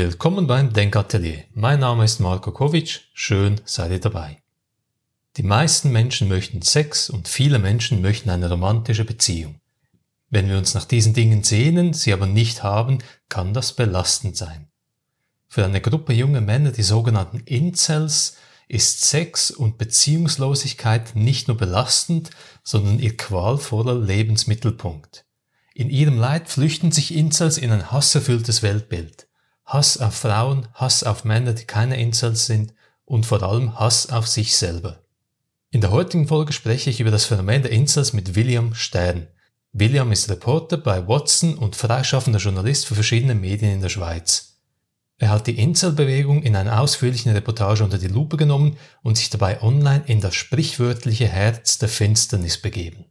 Willkommen beim Denkatelier. Mein Name ist Marko Kovic. Schön seid ihr dabei. Die meisten Menschen möchten Sex und viele Menschen möchten eine romantische Beziehung. Wenn wir uns nach diesen Dingen sehnen, sie aber nicht haben, kann das belastend sein. Für eine Gruppe junger Männer, die sogenannten Incels, ist Sex und Beziehungslosigkeit nicht nur belastend, sondern ihr qualvoller Lebensmittelpunkt. In ihrem Leid flüchten sich Incels in ein hasserfülltes Weltbild. Hass auf Frauen, Hass auf Männer, die keine Incels sind und vor allem Hass auf sich selber. In der heutigen Folge spreche ich über das Phänomen der Incels mit William Stern. William ist Reporter bei Watson und freischaffender Journalist für verschiedene Medien in der Schweiz. Er hat die Incel-Bewegung in einer ausführlichen Reportage unter die Lupe genommen und sich dabei online in das sprichwörtliche Herz der Finsternis begeben.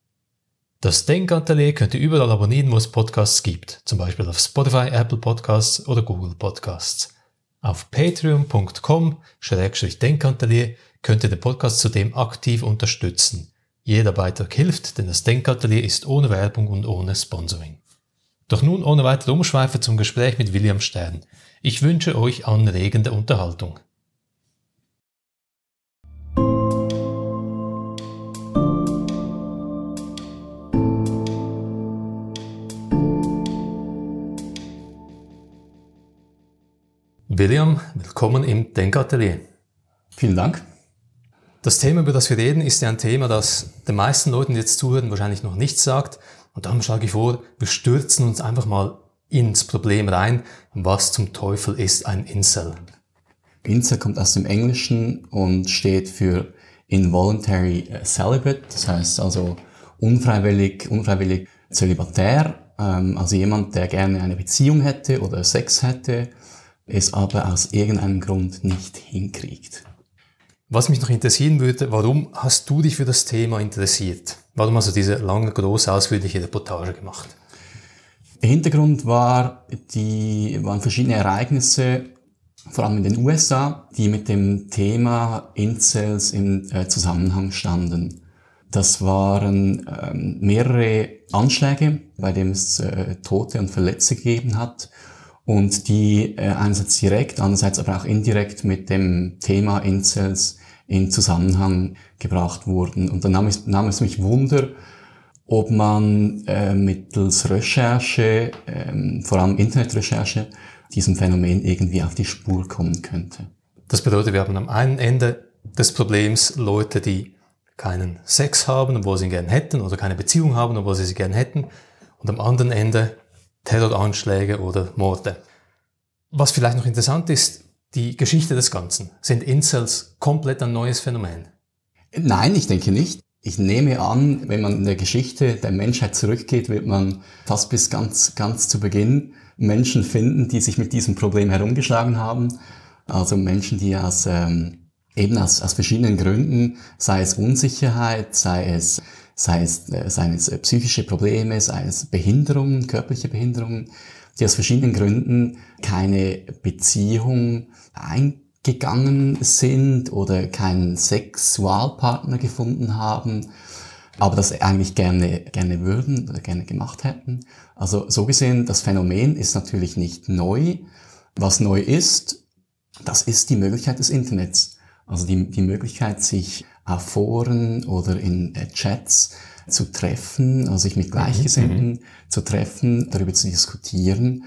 Das Denkatelier könnt ihr überall abonnieren, wo es Podcasts gibt, zum Beispiel auf Spotify, Apple Podcasts oder Google Podcasts. Auf patreon.com-denkatelier könnt ihr den Podcast zudem aktiv unterstützen. Jeder Beitrag hilft, denn das Denkatelier ist ohne Werbung und ohne Sponsoring. Doch nun ohne weitere Umschweife zum Gespräch mit William Stern. Ich wünsche euch anregende Unterhaltung. William, willkommen im Denkatelier. Vielen Dank. Das Thema, über das wir reden, ist ja ein Thema, das den meisten Leuten, die jetzt zuhören, wahrscheinlich noch nichts sagt. Und darum schlage ich vor, wir stürzen uns einfach mal ins Problem rein. Was zum Teufel ist ein Incel? Incel kommt aus dem Englischen und steht für Involuntary Celibate, das heißt also unfreiwillig, unfreiwillig zölibatär, ähm, also jemand, der gerne eine Beziehung hätte oder Sex hätte, es aber aus irgendeinem Grund nicht hinkriegt. Was mich noch interessieren würde, warum hast du dich für das Thema interessiert? Warum hast du diese lange, große, ausführliche Reportage gemacht? Der Hintergrund war, die, waren verschiedene Ereignisse, vor allem in den USA, die mit dem Thema Incels im äh, Zusammenhang standen. Das waren ähm, mehrere Anschläge, bei denen es äh, Tote und Verletzte gegeben hat und die äh, einerseits direkt, andererseits aber auch indirekt mit dem Thema Incels in Zusammenhang gebracht wurden. Und dann nahm es, nahm es mich Wunder, ob man äh, mittels Recherche, ähm, vor allem Internetrecherche, diesem Phänomen irgendwie auf die Spur kommen könnte. Das bedeutet, wir haben am einen Ende des Problems Leute, die keinen Sex haben, obwohl sie ihn gern hätten, oder keine Beziehung haben, obwohl sie sie gern hätten, und am anderen Ende Terroranschläge oder Morde. Was vielleicht noch interessant ist, die Geschichte des Ganzen. Sind Incels komplett ein neues Phänomen? Nein, ich denke nicht. Ich nehme an, wenn man in der Geschichte der Menschheit zurückgeht, wird man fast bis ganz, ganz zu Beginn Menschen finden, die sich mit diesem Problem herumgeschlagen haben. Also Menschen, die aus, ähm, eben aus, aus verschiedenen Gründen, sei es Unsicherheit, sei es sei es, äh, seien es äh, psychische Probleme, sei es Behinderungen, körperliche Behinderungen, die aus verschiedenen Gründen keine Beziehung eingegangen sind oder keinen Sexualpartner gefunden haben, aber das eigentlich gerne, gerne würden oder gerne gemacht hätten. Also so gesehen, das Phänomen ist natürlich nicht neu. Was neu ist, das ist die Möglichkeit des Internets. Also die, die Möglichkeit, sich auf Foren oder in äh, Chats zu treffen, also sich mit Gleichgesinnten mhm. zu treffen, darüber zu diskutieren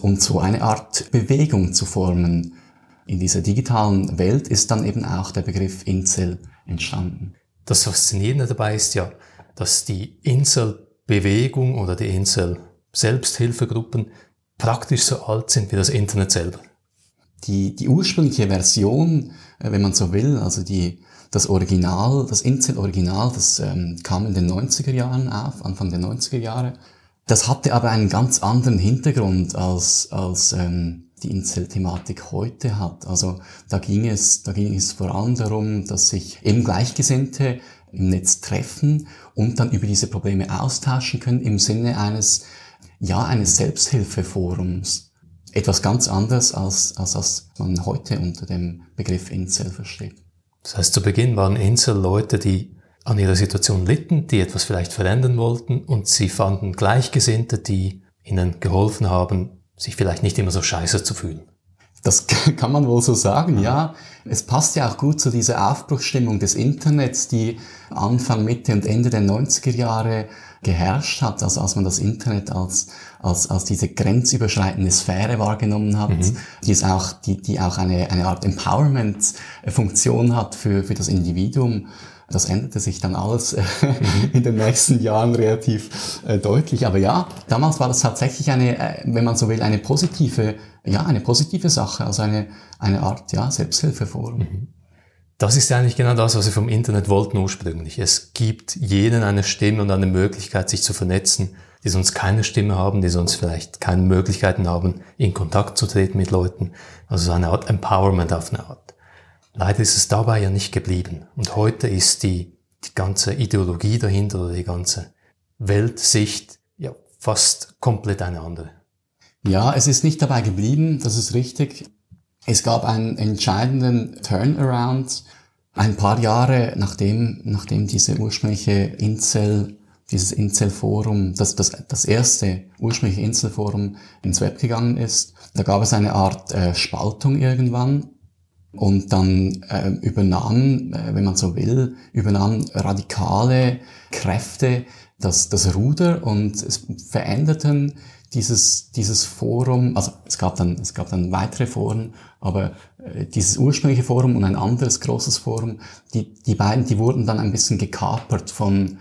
und so eine Art Bewegung zu formen. In dieser digitalen Welt ist dann eben auch der Begriff Incel entstanden. Das Faszinierende dabei ist ja, dass die Incel-Bewegung oder die Incel-Selbsthilfegruppen praktisch so alt sind wie das Internet selber. Die, die ursprüngliche Version, äh, wenn man so will, also die das Original, das Incel-Original, das ähm, kam in den 90er Jahren auf, Anfang der 90er Jahre. Das hatte aber einen ganz anderen Hintergrund als, als ähm, die Incel-Thematik heute hat. Also da ging es, da ging es vor allem darum, dass sich eben Gleichgesinnte im Netz treffen und dann über diese Probleme austauschen können im Sinne eines, ja, eines Selbsthilfeforums. Etwas ganz anderes als, als, als man heute unter dem Begriff Incel versteht. Das heißt, zu Beginn waren Insel Leute, die an ihrer Situation litten, die etwas vielleicht verändern wollten und sie fanden Gleichgesinnte, die ihnen geholfen haben, sich vielleicht nicht immer so scheiße zu fühlen. Das kann man wohl so sagen, ja. Es passt ja auch gut zu dieser Aufbruchsstimmung des Internets, die Anfang, Mitte und Ende der 90er Jahre geherrscht hat, also als man das Internet als, als, als diese grenzüberschreitende Sphäre wahrgenommen hat, mhm. die es auch, die, die auch eine, eine Art Empowerment-Funktion hat für, für das Individuum. Das änderte sich dann alles äh, mhm. in den nächsten Jahren relativ äh, deutlich. Aber ja, damals war das tatsächlich eine, äh, wenn man so will, eine positive, ja, eine positive Sache, also eine, eine Art, ja, Selbsthilfeforum. Mhm. Das ist eigentlich genau das, was wir vom Internet wollten ursprünglich. Es gibt jedem eine Stimme und eine Möglichkeit, sich zu vernetzen, die sonst keine Stimme haben, die sonst vielleicht keine Möglichkeiten haben, in Kontakt zu treten mit Leuten. Also so eine Art Empowerment auf eine Art. Leider ist es dabei ja nicht geblieben. Und heute ist die, die ganze Ideologie dahinter oder die ganze Weltsicht ja fast komplett eine andere. Ja, es ist nicht dabei geblieben, das ist richtig. Es gab einen entscheidenden Turnaround ein paar Jahre nachdem, nachdem diese ursprüngliche Incel, dieses Incel-Forum, das, das, das erste ursprüngliche Incel-Forum ins Web gegangen ist. Da gab es eine Art äh, Spaltung irgendwann und dann äh, übernahmen, äh, wenn man so will, übernahmen radikale Kräfte das, das Ruder und es veränderten dieses, dieses Forum, also es gab dann, es gab dann weitere Foren, aber äh, dieses ursprüngliche Forum und ein anderes großes Forum, die, die beiden, die wurden dann ein bisschen gekapert von,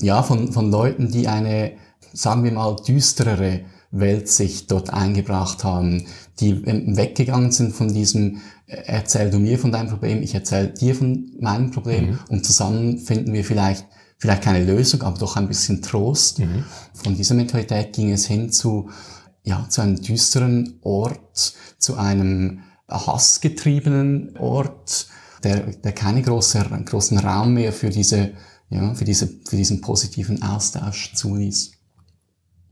ja, von, von Leuten, die eine, sagen wir mal, düsterere Weltsicht dort eingebracht haben, die weggegangen sind von diesem, äh, erzähl du mir von deinem Problem, ich erzähl dir von meinem Problem mhm. und zusammen finden wir vielleicht vielleicht keine Lösung, aber doch ein bisschen Trost. Mhm. Von dieser Mentalität ging es hin zu, ja, zu einem düsteren Ort, zu einem hassgetriebenen Ort, der, der keine große, großen Raum mehr für diese, ja, für diese, für diesen positiven Austausch zuließ.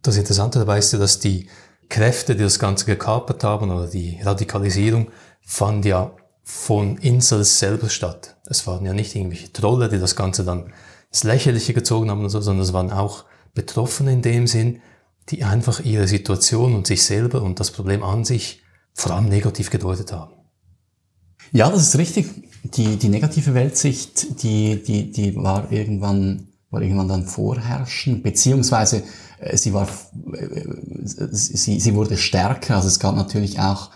Das Interessante dabei ist ja, dass die Kräfte, die das Ganze gekapert haben oder die Radikalisierung, fand ja von Insels selber statt. Es waren ja nicht irgendwelche Trolle, die das Ganze dann das Lächerliche gezogen haben und so, sondern es waren auch Betroffene in dem Sinn, die einfach ihre Situation und sich selber und das Problem an sich vor allem negativ gedeutet haben. Ja, das ist richtig. Die, die negative Weltsicht, die, die, die war irgendwann, war irgendwann dann vorherrschend, beziehungsweise äh, sie war, äh, sie, sie wurde stärker. Also es gab natürlich auch,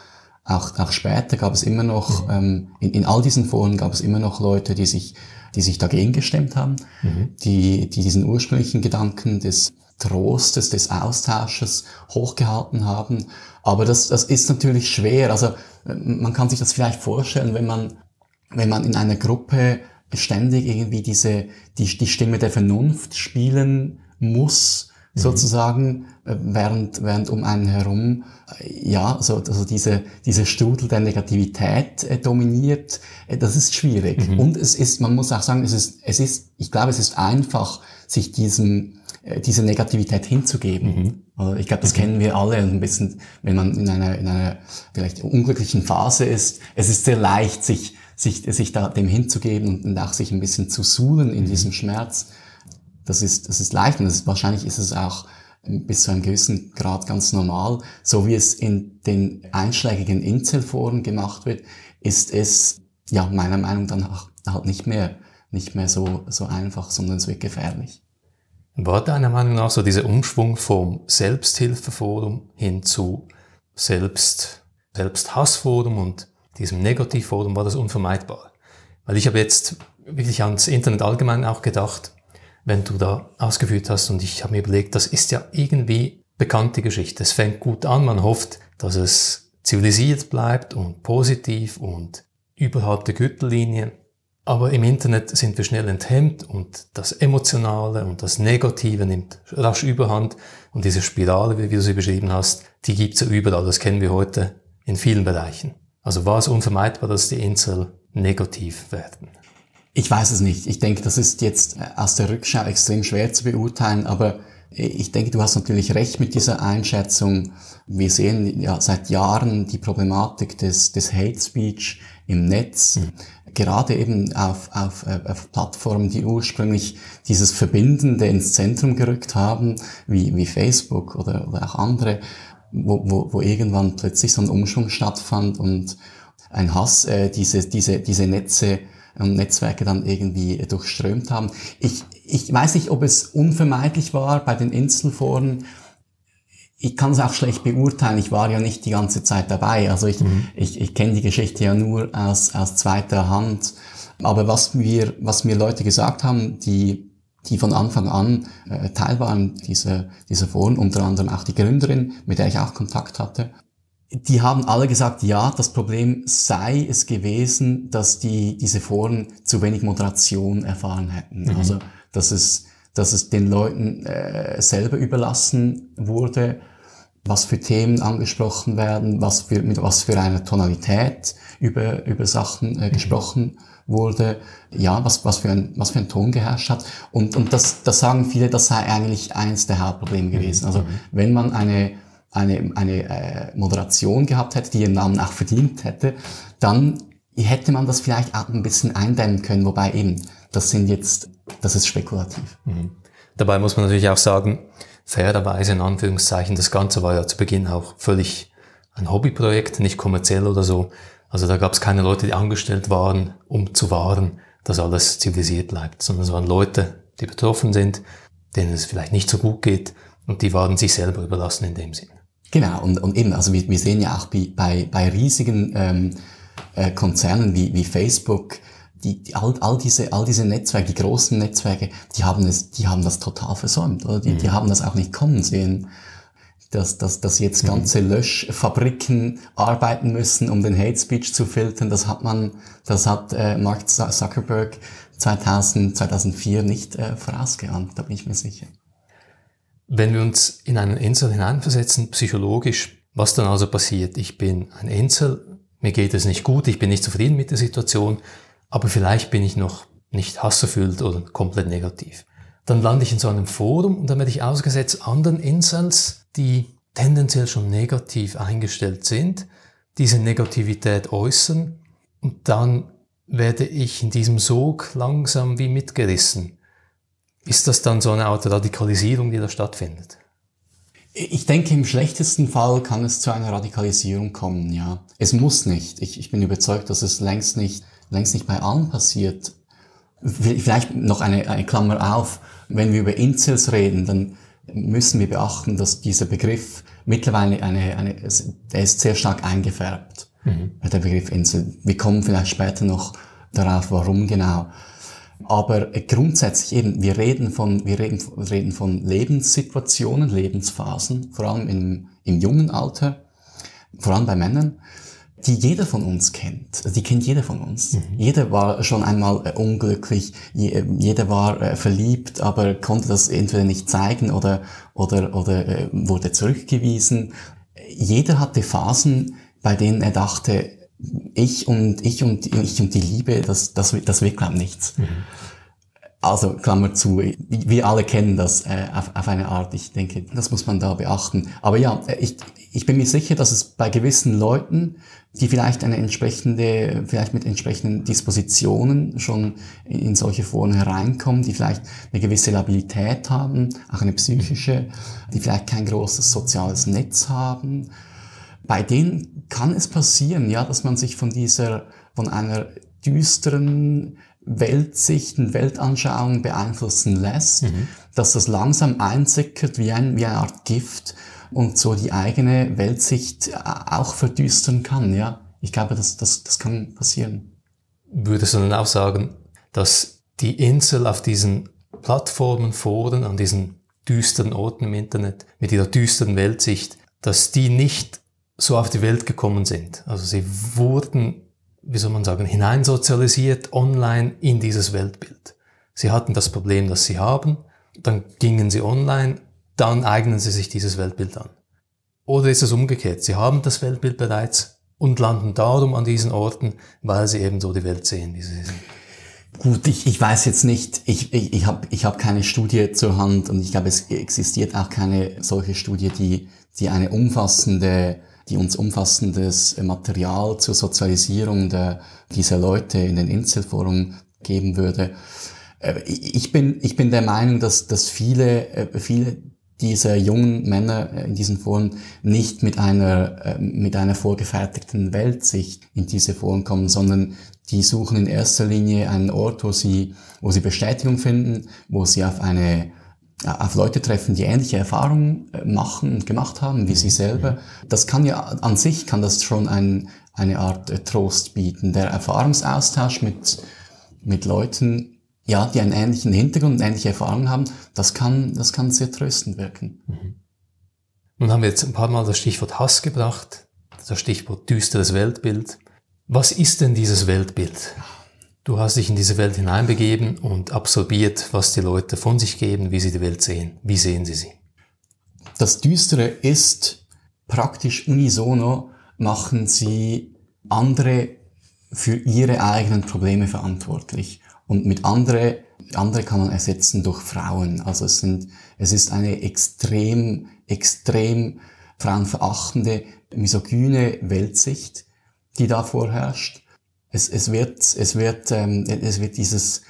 auch, auch später gab es immer noch, mhm. ähm, in, in all diesen Foren gab es immer noch Leute, die sich die sich dagegen gestemmt haben, mhm. die, die diesen ursprünglichen Gedanken des Trostes, des Austausches hochgehalten haben. Aber das, das ist natürlich schwer. Also man kann sich das vielleicht vorstellen, wenn man, wenn man in einer Gruppe ständig irgendwie diese, die, die Stimme der Vernunft spielen muss, mhm. sozusagen, äh, während, während um einen herum, äh, ja, so, also diese, diese Strudel der Negativität äh, dominiert, äh, das ist schwierig. Mhm. Und es ist, man muss auch sagen, es ist, es ist, ich glaube, es ist einfach, sich diesem, äh, diese Negativität hinzugeben. Mhm. Also ich glaube, das mhm. kennen wir alle ein bisschen, wenn man in einer, in einer vielleicht unglücklichen Phase ist. Es ist sehr leicht, sich, sich, sich da dem hinzugeben und, und auch sich ein bisschen zu suhlen in mhm. diesem Schmerz. Das ist, das ist leicht und ist, wahrscheinlich ist es auch bis zu einem gewissen Grad ganz normal. So wie es in den einschlägigen Inselforen gemacht wird, ist es ja meiner Meinung nach halt nicht mehr, nicht mehr so, so einfach, sondern es wird gefährlich. War deiner Meinung nach so dieser Umschwung vom Selbsthilfeforum hin zu Selbst, Selbsthassforum und diesem Negativforum, war das unvermeidbar? Weil ich habe jetzt wirklich ans Internet allgemein auch gedacht, wenn du da ausgeführt hast. Und ich habe mir überlegt, das ist ja irgendwie bekannte Geschichte. Es fängt gut an, man hofft, dass es zivilisiert bleibt und positiv und überhalb der Gürtellinie. Aber im Internet sind wir schnell enthemmt und das Emotionale und das Negative nimmt rasch überhand. Und diese Spirale, wie du sie beschrieben hast, die gibt's ja überall. Das kennen wir heute in vielen Bereichen. Also war es unvermeidbar, dass die Insel negativ werden? Ich weiß es nicht. Ich denke, das ist jetzt aus der Rückschau extrem schwer zu beurteilen, aber ich denke, du hast natürlich recht mit dieser Einschätzung. Wir sehen ja seit Jahren die Problematik des, des Hate Speech im Netz, mhm. gerade eben auf, auf, auf Plattformen, die ursprünglich dieses Verbindende ins Zentrum gerückt haben, wie, wie Facebook oder, oder auch andere. wo, wo, wo irgendwann plötzlich so ein Umschwung stattfand und ein Hass äh, diese, diese, diese Netze und Netzwerke dann irgendwie durchströmt haben. Ich, ich weiß nicht, ob es unvermeidlich war bei den Inselforen. Ich kann es auch schlecht beurteilen. Ich war ja nicht die ganze Zeit dabei. Also ich, mhm. ich, ich kenne die Geschichte ja nur aus, aus zweiter Hand. Aber was mir, was mir Leute gesagt haben, die, die von Anfang an äh, Teil waren dieser, dieser Foren, unter anderem auch die Gründerin, mit der ich auch Kontakt hatte, die haben alle gesagt, ja, das Problem sei es gewesen, dass die, diese Foren zu wenig Moderation erfahren hätten. Mhm. Also, dass es, dass es den Leuten äh, selber überlassen wurde, was für Themen angesprochen werden, was für, mit was für einer Tonalität über, über Sachen äh, mhm. gesprochen wurde, ja, was, was, für ein, was für ein Ton geherrscht hat. Und, und das, das sagen viele, das sei eigentlich eins der Hauptprobleme gewesen. Mhm. Also, mhm. wenn man eine eine, eine äh, Moderation gehabt hätte, die ihren Namen auch verdient hätte, dann hätte man das vielleicht auch ein bisschen eindämmen können, wobei eben, das sind jetzt, das ist spekulativ. Mhm. Dabei muss man natürlich auch sagen, fairerweise in Anführungszeichen, das Ganze war ja zu Beginn auch völlig ein Hobbyprojekt, nicht kommerziell oder so. Also da gab es keine Leute, die angestellt waren, um zu wahren, dass alles zivilisiert bleibt, sondern es waren Leute, die betroffen sind, denen es vielleicht nicht so gut geht und die waren sich selber überlassen in dem Sinn. Genau, und, und eben, also wir, wir sehen ja auch bei, bei, bei riesigen ähm, äh, Konzernen wie, wie Facebook, die, die, all, all, diese, all diese Netzwerke, die großen Netzwerke, die haben, es, die haben das total versäumt, oder? Die, mhm. die haben das auch nicht kommen sehen, dass, dass, dass jetzt mhm. ganze mhm. Löschfabriken arbeiten müssen, um den Hate Speech zu filtern. Das hat man, das hat äh, Mark Zuckerberg 2000, 2004 nicht äh, vorausgeahnt, da bin ich mir sicher. Wenn wir uns in einen Insel hineinversetzen, psychologisch, was dann also passiert? Ich bin ein Insel, mir geht es nicht gut, ich bin nicht zufrieden mit der Situation, aber vielleicht bin ich noch nicht hasserfüllt oder komplett negativ. Dann lande ich in so einem Forum und dann werde ich ausgesetzt anderen Insels, die tendenziell schon negativ eingestellt sind, diese Negativität äußern und dann werde ich in diesem Sog langsam wie mitgerissen. Ist das dann so eine Art Radikalisierung, die da stattfindet? Ich denke, im schlechtesten Fall kann es zu einer Radikalisierung kommen, ja. Es muss nicht. Ich, ich bin überzeugt, dass es längst nicht, längst nicht bei allen passiert. Vielleicht noch eine, eine Klammer auf. Wenn wir über Incels reden, dann müssen wir beachten, dass dieser Begriff mittlerweile eine, eine der ist sehr stark eingefärbt. Mhm. Der Begriff Insel. Wir kommen vielleicht später noch darauf, warum genau. Aber grundsätzlich eben, wir reden von, wir reden, reden von Lebenssituationen, Lebensphasen, vor allem im, im jungen Alter, vor allem bei Männern, die jeder von uns kennt. Also die kennt jeder von uns. Mhm. Jeder war schon einmal äh, unglücklich, je, jeder war äh, verliebt, aber konnte das entweder nicht zeigen oder, oder, oder äh, wurde zurückgewiesen. Jeder hatte Phasen, bei denen er dachte, ich und ich und ich und die Liebe, das, das, das wird glaube nichts. Mhm. Also Klammer zu, wir alle kennen das äh, auf, auf eine Art. Ich denke, das muss man da beachten. Aber ja, ich, ich bin mir sicher, dass es bei gewissen Leuten, die vielleicht eine entsprechende, vielleicht mit entsprechenden Dispositionen schon in solche Foren hereinkommen, die vielleicht eine gewisse Labilität haben, auch eine psychische, die vielleicht kein großes soziales Netz haben, bei denen kann es passieren, ja, dass man sich von dieser, von einer düsteren Weltsicht und Weltanschauung beeinflussen lässt, mhm. dass das langsam einsickert wie, ein, wie eine Art Gift und so die eigene Weltsicht auch verdüstern kann, ja. Ich glaube, das, das, das kann passieren. Würdest du dann auch sagen, dass die Insel auf diesen Plattformen, Foren, an diesen düsteren Orten im Internet, mit ihrer düsteren Weltsicht, dass die nicht so auf die Welt gekommen sind. Also sie wurden, wie soll man sagen, hineinsozialisiert online in dieses Weltbild. Sie hatten das Problem, das sie haben, dann gingen sie online, dann eignen sie sich dieses Weltbild an. Oder ist es umgekehrt? Sie haben das Weltbild bereits und landen darum an diesen Orten, weil sie eben so die Welt sehen, wie sie sind. Gut, ich, ich weiß jetzt nicht, ich, ich, ich habe ich hab keine Studie zur Hand und ich glaube, es existiert auch keine solche Studie, die, die eine umfassende die uns umfassendes Material zur Sozialisierung der, dieser Leute in den Inselforen geben würde. Äh, ich bin, ich bin der Meinung, dass, dass viele, äh, viele diese jungen Männer in diesen Foren nicht mit einer, äh, mit einer vorgefertigten Weltsicht in diese Foren kommen, sondern die suchen in erster Linie einen Ort, wo sie, wo sie Bestätigung finden, wo sie auf eine auf Leute treffen, die ähnliche Erfahrungen äh, machen und gemacht haben wie sie selber. Das kann ja an sich kann das schon ein, eine Art äh, Trost bieten. Der Erfahrungsaustausch mit, mit Leuten, ja, die einen ähnlichen Hintergrund, ähnliche Erfahrungen haben, das kann, das kann sehr tröstend wirken. Mhm. Nun haben wir jetzt ein paar Mal das Stichwort Hass gebracht, das Stichwort düsteres Weltbild. Was ist denn dieses Weltbild? Du hast dich in diese Welt hineinbegeben und absorbiert, was die Leute von sich geben, wie sie die Welt sehen. Wie sehen sie sie? Das Düstere ist praktisch unisono machen sie andere für ihre eigenen Probleme verantwortlich. Und mit andere, andere kann man ersetzen durch Frauen. Also es sind, es ist eine extrem, extrem frauenverachtende, misogyne Weltsicht, die da vorherrscht. Es, es wird, es wird, ähm, es wird dieses,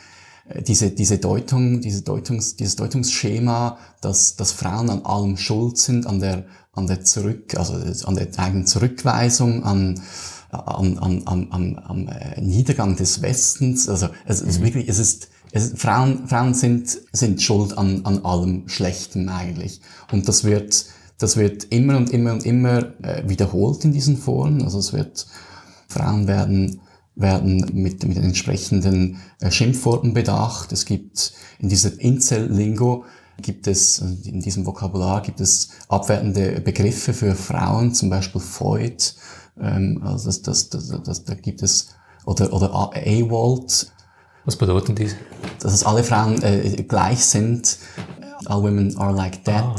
äh, diese, diese Deutung, diese Deutungs, dieses Deutungsschema, dass, dass Frauen an allem schuld sind, an der, an der Zurück, also an der eigenen Zurückweisung, an, an, an, an, an, am äh, Niedergang des Westens. Also es ist mhm. wirklich, es ist, es, Frauen, Frauen sind, sind schuld an, an allem Schlechten eigentlich. Und das wird, das wird immer und immer und immer äh, wiederholt in diesen Foren. Also es wird, Frauen werden, werden mit, mit den entsprechenden äh, Schimpfworten bedacht. Es gibt in dieser Incel-Lingo gibt es, in diesem Vokabular gibt es abwertende Begriffe für Frauen, zum Beispiel Freud, ähm, also das, das, das, das, da gibt es, oder, oder AWOLT. Was bedeuten die? Dass alle Frauen äh, gleich sind. All women are like that. Ah.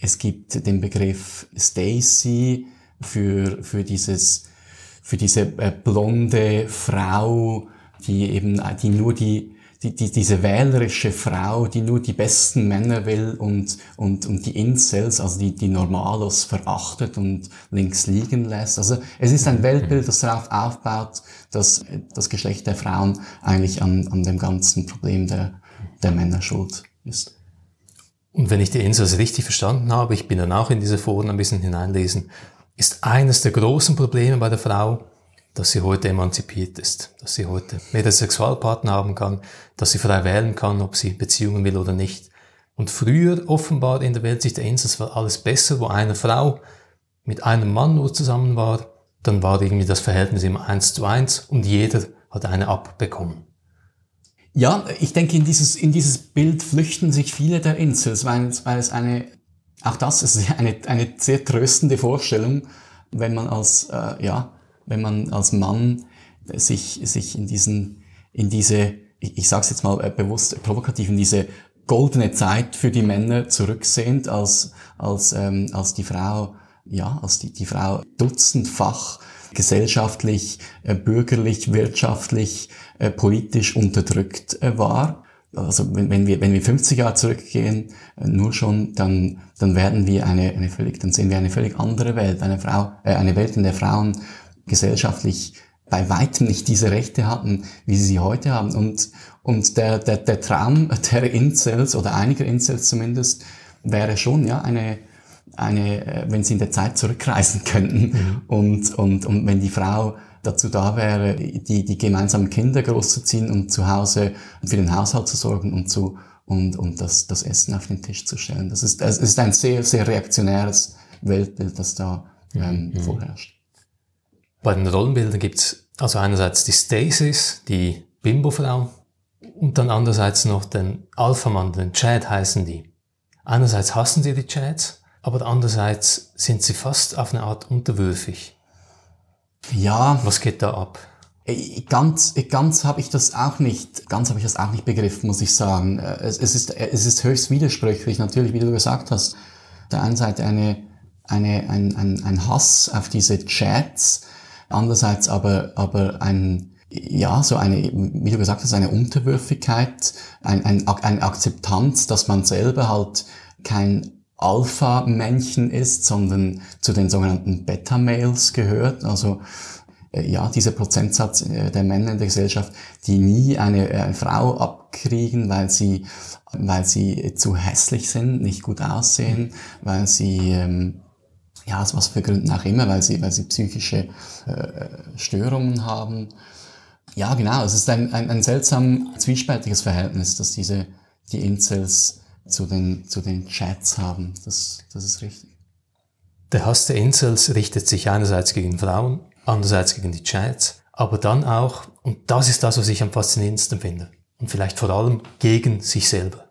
Es gibt den Begriff Stacy für, für dieses, für diese äh, blonde Frau, die eben, die nur die, die, die, diese wählerische Frau, die nur die besten Männer will und, und, und die Incels, also die, die Normalos verachtet und links liegen lässt. Also es ist ein Weltbild, das darauf aufbaut, dass das Geschlecht der Frauen eigentlich an, an dem ganzen Problem der, der Männer schuld ist. Und wenn ich die Incels richtig verstanden habe, ich bin dann auch in diese Foren ein bisschen hineinlesen, ist eines der großen Probleme bei der Frau, dass sie heute emanzipiert ist, dass sie heute mehrere Sexualpartner haben kann, dass sie frei wählen kann, ob sie Beziehungen will oder nicht. Und früher offenbar in der Weltsicht der Insels war alles besser, wo eine Frau mit einem Mann nur zusammen war, dann war irgendwie das Verhältnis immer eins zu eins und jeder hat eine abbekommen. Ja, ich denke, in dieses, in dieses Bild flüchten sich viele der Insels, weil, weil es eine, auch das ist eine, eine sehr tröstende Vorstellung, wenn man als, äh, ja, wenn man als Mann sich, sich in diesen, in diese, ich, ich sage es jetzt mal äh, bewusst provokativ, in diese goldene Zeit für die Männer zurücksehend, als, als, ähm, als die Frau, ja, als die, die Frau dutzendfach gesellschaftlich, äh, bürgerlich, wirtschaftlich, äh, politisch unterdrückt äh, war. Also wenn, wenn, wir, wenn wir 50 Jahre zurückgehen, äh, nur schon, dann, dann werden wir eine, eine völlig, dann sehen wir eine völlig andere Welt, eine Frau, äh, eine Welt, in der Frauen gesellschaftlich bei weitem nicht diese Rechte hatten, wie sie sie heute haben. Und, und der, der, der Traum der Incels oder einiger Incels zumindest wäre schon, ja, eine, eine, äh, wenn sie in der Zeit zurückreisen könnten mhm. und, und, und wenn die Frau dazu da wäre, die, die gemeinsamen Kinder großzuziehen und zu Hause für den Haushalt zu sorgen und zu, und, und das, das Essen auf den Tisch zu stellen. Das ist, das ist ein sehr, sehr reaktionäres Weltbild, das da ähm, mhm. vorherrscht. Bei den Rollenbildern gibt's also einerseits die Stasis, die Bimbo-Frau, und dann andererseits noch den Alpha-Mann, den Chad heißen die. Einerseits hassen sie die Chads, aber andererseits sind sie fast auf eine Art unterwürfig. Ja. Was geht da ab? Ganz, ganz habe ich das auch nicht, ganz habe ich das auch nicht begriffen, muss ich sagen. Es, es, ist, es ist höchst widersprüchlich, natürlich, wie du gesagt hast. Auf der einen Seite eine, eine, ein, ein, ein Hass auf diese Chats, Andererseits aber, aber ein, ja, so eine, wie du gesagt hast, eine Unterwürfigkeit, ein, ein, eine Akzeptanz, dass man selber halt kein Alpha-Männchen ist, sondern zu den sogenannten Beta-Males gehört. Also äh, ja, dieser Prozentsatz äh, der Männer in der Gesellschaft, die nie eine, äh, eine Frau abkriegen, weil sie, weil sie zu hässlich sind, nicht gut aussehen, weil sie, ähm, ja, aus was für Gründen auch immer, weil sie, weil sie psychische äh, Störungen haben. Ja, genau, es ist ein, ein, ein seltsam zwiespältiges Verhältnis, dass diese, die Incels zu den, zu den Chats haben. Das, das ist richtig. Der Hass der Incels richtet sich einerseits gegen Frauen, andererseits gegen die Chats, aber dann auch, und das ist das, was ich am faszinierendsten finde, und vielleicht vor allem gegen sich selber.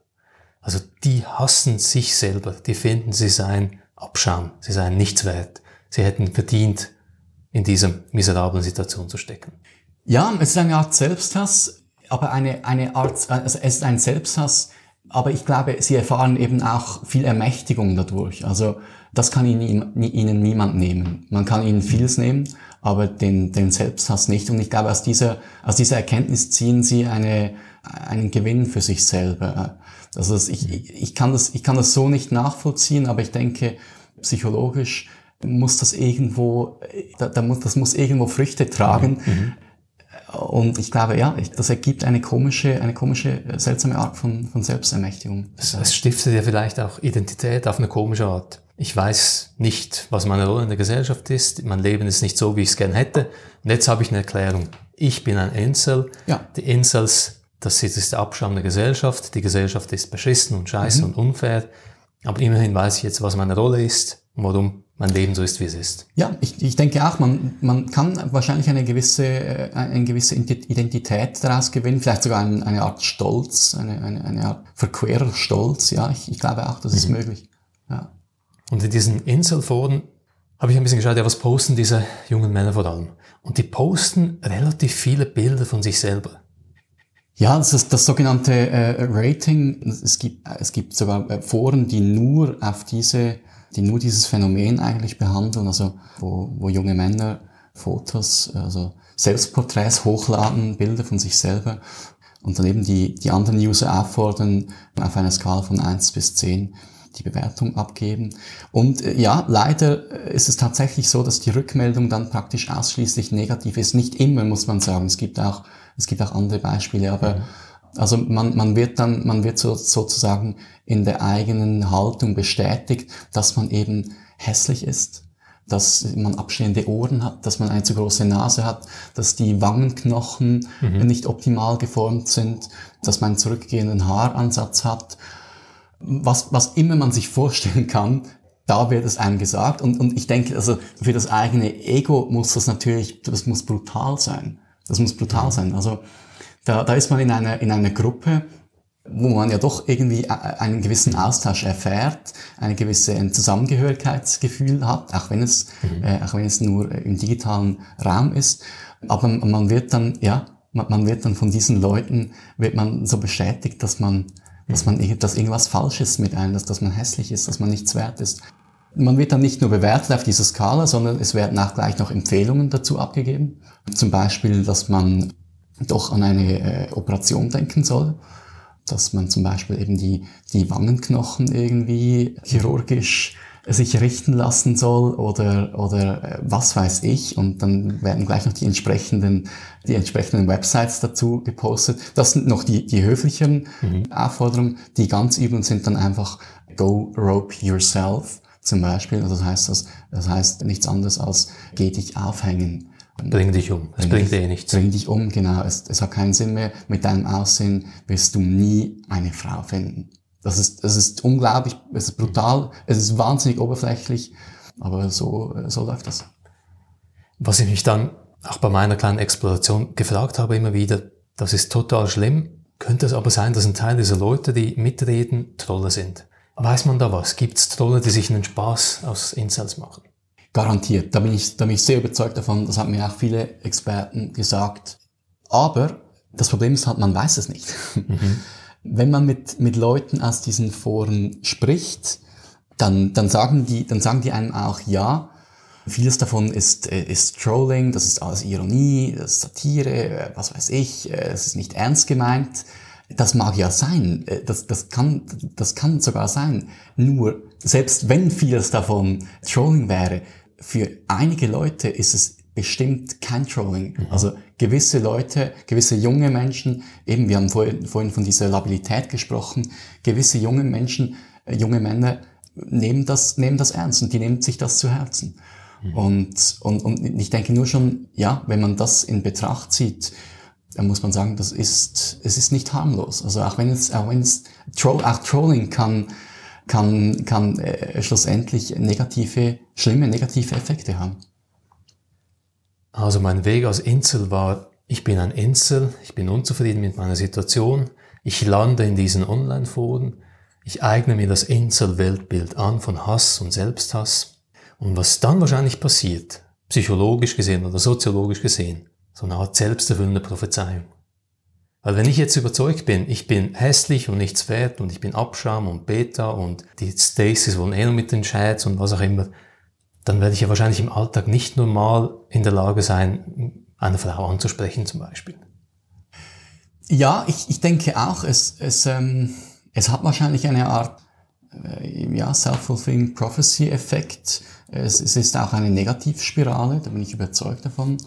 Also die hassen sich selber, die finden, sie seien Abschaum, sie seien nichts wert, sie hätten verdient, in dieser miserablen Situation zu stecken. Ja, es ist eine Art Selbsthass, aber eine, eine Art, also es ist ein Selbsthass, aber ich glaube, sie erfahren eben auch viel Ermächtigung dadurch. Also das kann ihnen, ihnen niemand nehmen. Man kann ihnen vieles nehmen, aber den, den Selbsthass nicht. Und ich glaube, aus dieser, aus dieser Erkenntnis ziehen sie eine, einen Gewinn für sich selber. Also ich, ich, kann das, ich kann das so nicht nachvollziehen, aber ich denke, psychologisch muss das irgendwo, da, da muss, das muss irgendwo Früchte tragen. Mhm. Und ich glaube, ja, das ergibt eine komische, eine komische, seltsame Art von, von Selbstermächtigung. Es, es stiftet ja vielleicht auch Identität auf eine komische Art ich weiß nicht, was meine Rolle in der Gesellschaft ist. Mein Leben ist nicht so, wie ich es gern hätte. Und jetzt habe ich eine Erklärung. Ich bin ein Insel. Ja. Die Insels, das ist der Abschaum der Gesellschaft. Die Gesellschaft ist beschissen und scheiße mhm. und unfair. Aber immerhin weiß ich jetzt, was meine Rolle ist warum mein Leben so ist, wie es ist. Ja, ich, ich denke auch, man, man kann wahrscheinlich eine gewisse, äh, eine gewisse Identität daraus gewinnen, vielleicht sogar eine, eine Art Stolz, eine, eine, eine Art verquerer Stolz. Ja, ich, ich glaube auch, das ist mhm. möglich. Ja. Und in diesen Inselforen habe ich ein bisschen geschaut, ja, was posten diese jungen Männer vor allem? Und die posten relativ viele Bilder von sich selber. Ja, das ist das sogenannte äh, Rating. Es gibt, es gibt sogar äh, Foren, die nur auf diese, die nur dieses Phänomen eigentlich behandeln, also wo, wo junge Männer Fotos, also Selbstporträts hochladen, Bilder von sich selber und dann eben die, die anderen User auffordern, auf einer Skala von eins bis zehn die Bewertung abgeben. Und äh, ja, leider äh, ist es tatsächlich so, dass die Rückmeldung dann praktisch ausschließlich negativ ist. Nicht immer, muss man sagen. Es gibt auch, es gibt auch andere Beispiele, aber mhm. Also man, man wird dann, man wird so, sozusagen in der eigenen Haltung bestätigt, dass man eben hässlich ist dass man abstehende Ohren hat, dass man eine zu große Nase hat, dass die Wangenknochen mhm. nicht optimal geformt sind, dass man einen zurückgehenden Haaransatz hat was, was immer man sich vorstellen kann, da wird es einem gesagt. Und, und ich denke, also für das eigene Ego muss das natürlich, das muss brutal sein. Das muss brutal sein. Also da, da ist man in einer, in einer Gruppe, wo man ja doch irgendwie einen gewissen Austausch erfährt, eine gewisse ein Zusammengehörigkeitsgefühl hat, auch wenn es, mhm. äh, auch wenn es nur im digitalen Raum ist. Aber man wird dann, ja, man, man wird dann von diesen Leuten, wird man so bestätigt, dass man, dass man, dass irgendwas falsch ist mit einem, dass, dass man hässlich ist, dass man nichts wert ist. Man wird dann nicht nur bewertet auf dieser Skala, sondern es werden auch gleich noch Empfehlungen dazu abgegeben. Zum Beispiel, dass man doch an eine äh, Operation denken soll, dass man zum Beispiel eben die, die Wangenknochen irgendwie chirurgisch sich richten lassen soll oder, oder äh, was weiß ich. Und dann werden gleich noch die entsprechenden, die entsprechenden Websites dazu gepostet. Das sind noch die, die höflicheren mhm. Aufforderungen. Die ganz üblen sind dann einfach go rope yourself zum Beispiel. Also das heißt, das, das heißt nichts anderes als geh dich aufhängen. Bring dich um. Es bringt dir nichts. Bring dich um, genau. Es, es hat keinen Sinn mehr. Mit deinem Aussehen wirst du nie eine Frau finden. Das ist, das ist unglaublich, es ist brutal, es ist wahnsinnig oberflächlich, aber so, so läuft das. Was ich mich dann auch bei meiner kleinen Exploration gefragt habe immer wieder, das ist total schlimm, könnte es aber sein, dass ein Teil dieser Leute, die mitreden, Trolle sind. Weiß man da was? Gibt es Trolle, die sich einen Spaß aus Incels machen? Garantiert. Da bin, ich, da bin ich sehr überzeugt davon. Das haben mir auch viele Experten gesagt. Aber das Problem ist halt, man weiß es nicht. Mhm. Wenn man mit, mit Leuten aus diesen Foren spricht, dann, dann, sagen die, dann sagen die einem auch, ja, vieles davon ist, äh, ist Trolling, das ist alles Ironie, das ist Satire, äh, was weiß ich, äh, es ist nicht ernst gemeint. Das mag ja sein, das, das, kann, das kann sogar sein. Nur, selbst wenn vieles davon Trolling wäre, für einige Leute ist es bestimmt kein Trolling. Mhm. Also gewisse Leute, gewisse junge Menschen, eben wir haben vorhin, vorhin von dieser Labilität gesprochen, gewisse junge Menschen, äh, junge Männer nehmen das, nehmen das ernst und die nehmen sich das zu Herzen. Mhm. Und, und, und ich denke nur schon, ja, wenn man das in Betracht zieht, dann muss man sagen, das ist, es ist nicht harmlos. Also auch wenn es, auch wenn es, Troll, auch Trolling kann, kann, kann äh, schlussendlich negative, schlimme negative Effekte haben. Also mein Weg als Insel war, ich bin ein Insel, ich bin unzufrieden mit meiner Situation, ich lande in diesen Online-Foren, ich eigne mir das Insel-Weltbild an von Hass und Selbsthass. Und was dann wahrscheinlich passiert, psychologisch gesehen oder soziologisch gesehen, so eine Art selbsterfüllende Prophezeiung. Weil wenn ich jetzt überzeugt bin, ich bin hässlich und nichts wert und ich bin Abscham und Beta und die Stacys wollen eh nur mit den Chats und was auch immer, dann werde ich ja wahrscheinlich im Alltag nicht normal in der Lage sein, eine Frau anzusprechen zum Beispiel. Ja, ich, ich denke auch, es, es, ähm, es hat wahrscheinlich eine Art äh, ja, Self-Fulfilling Prophecy-Effekt. Es, es ist auch eine Negativspirale, da bin ich überzeugt davon.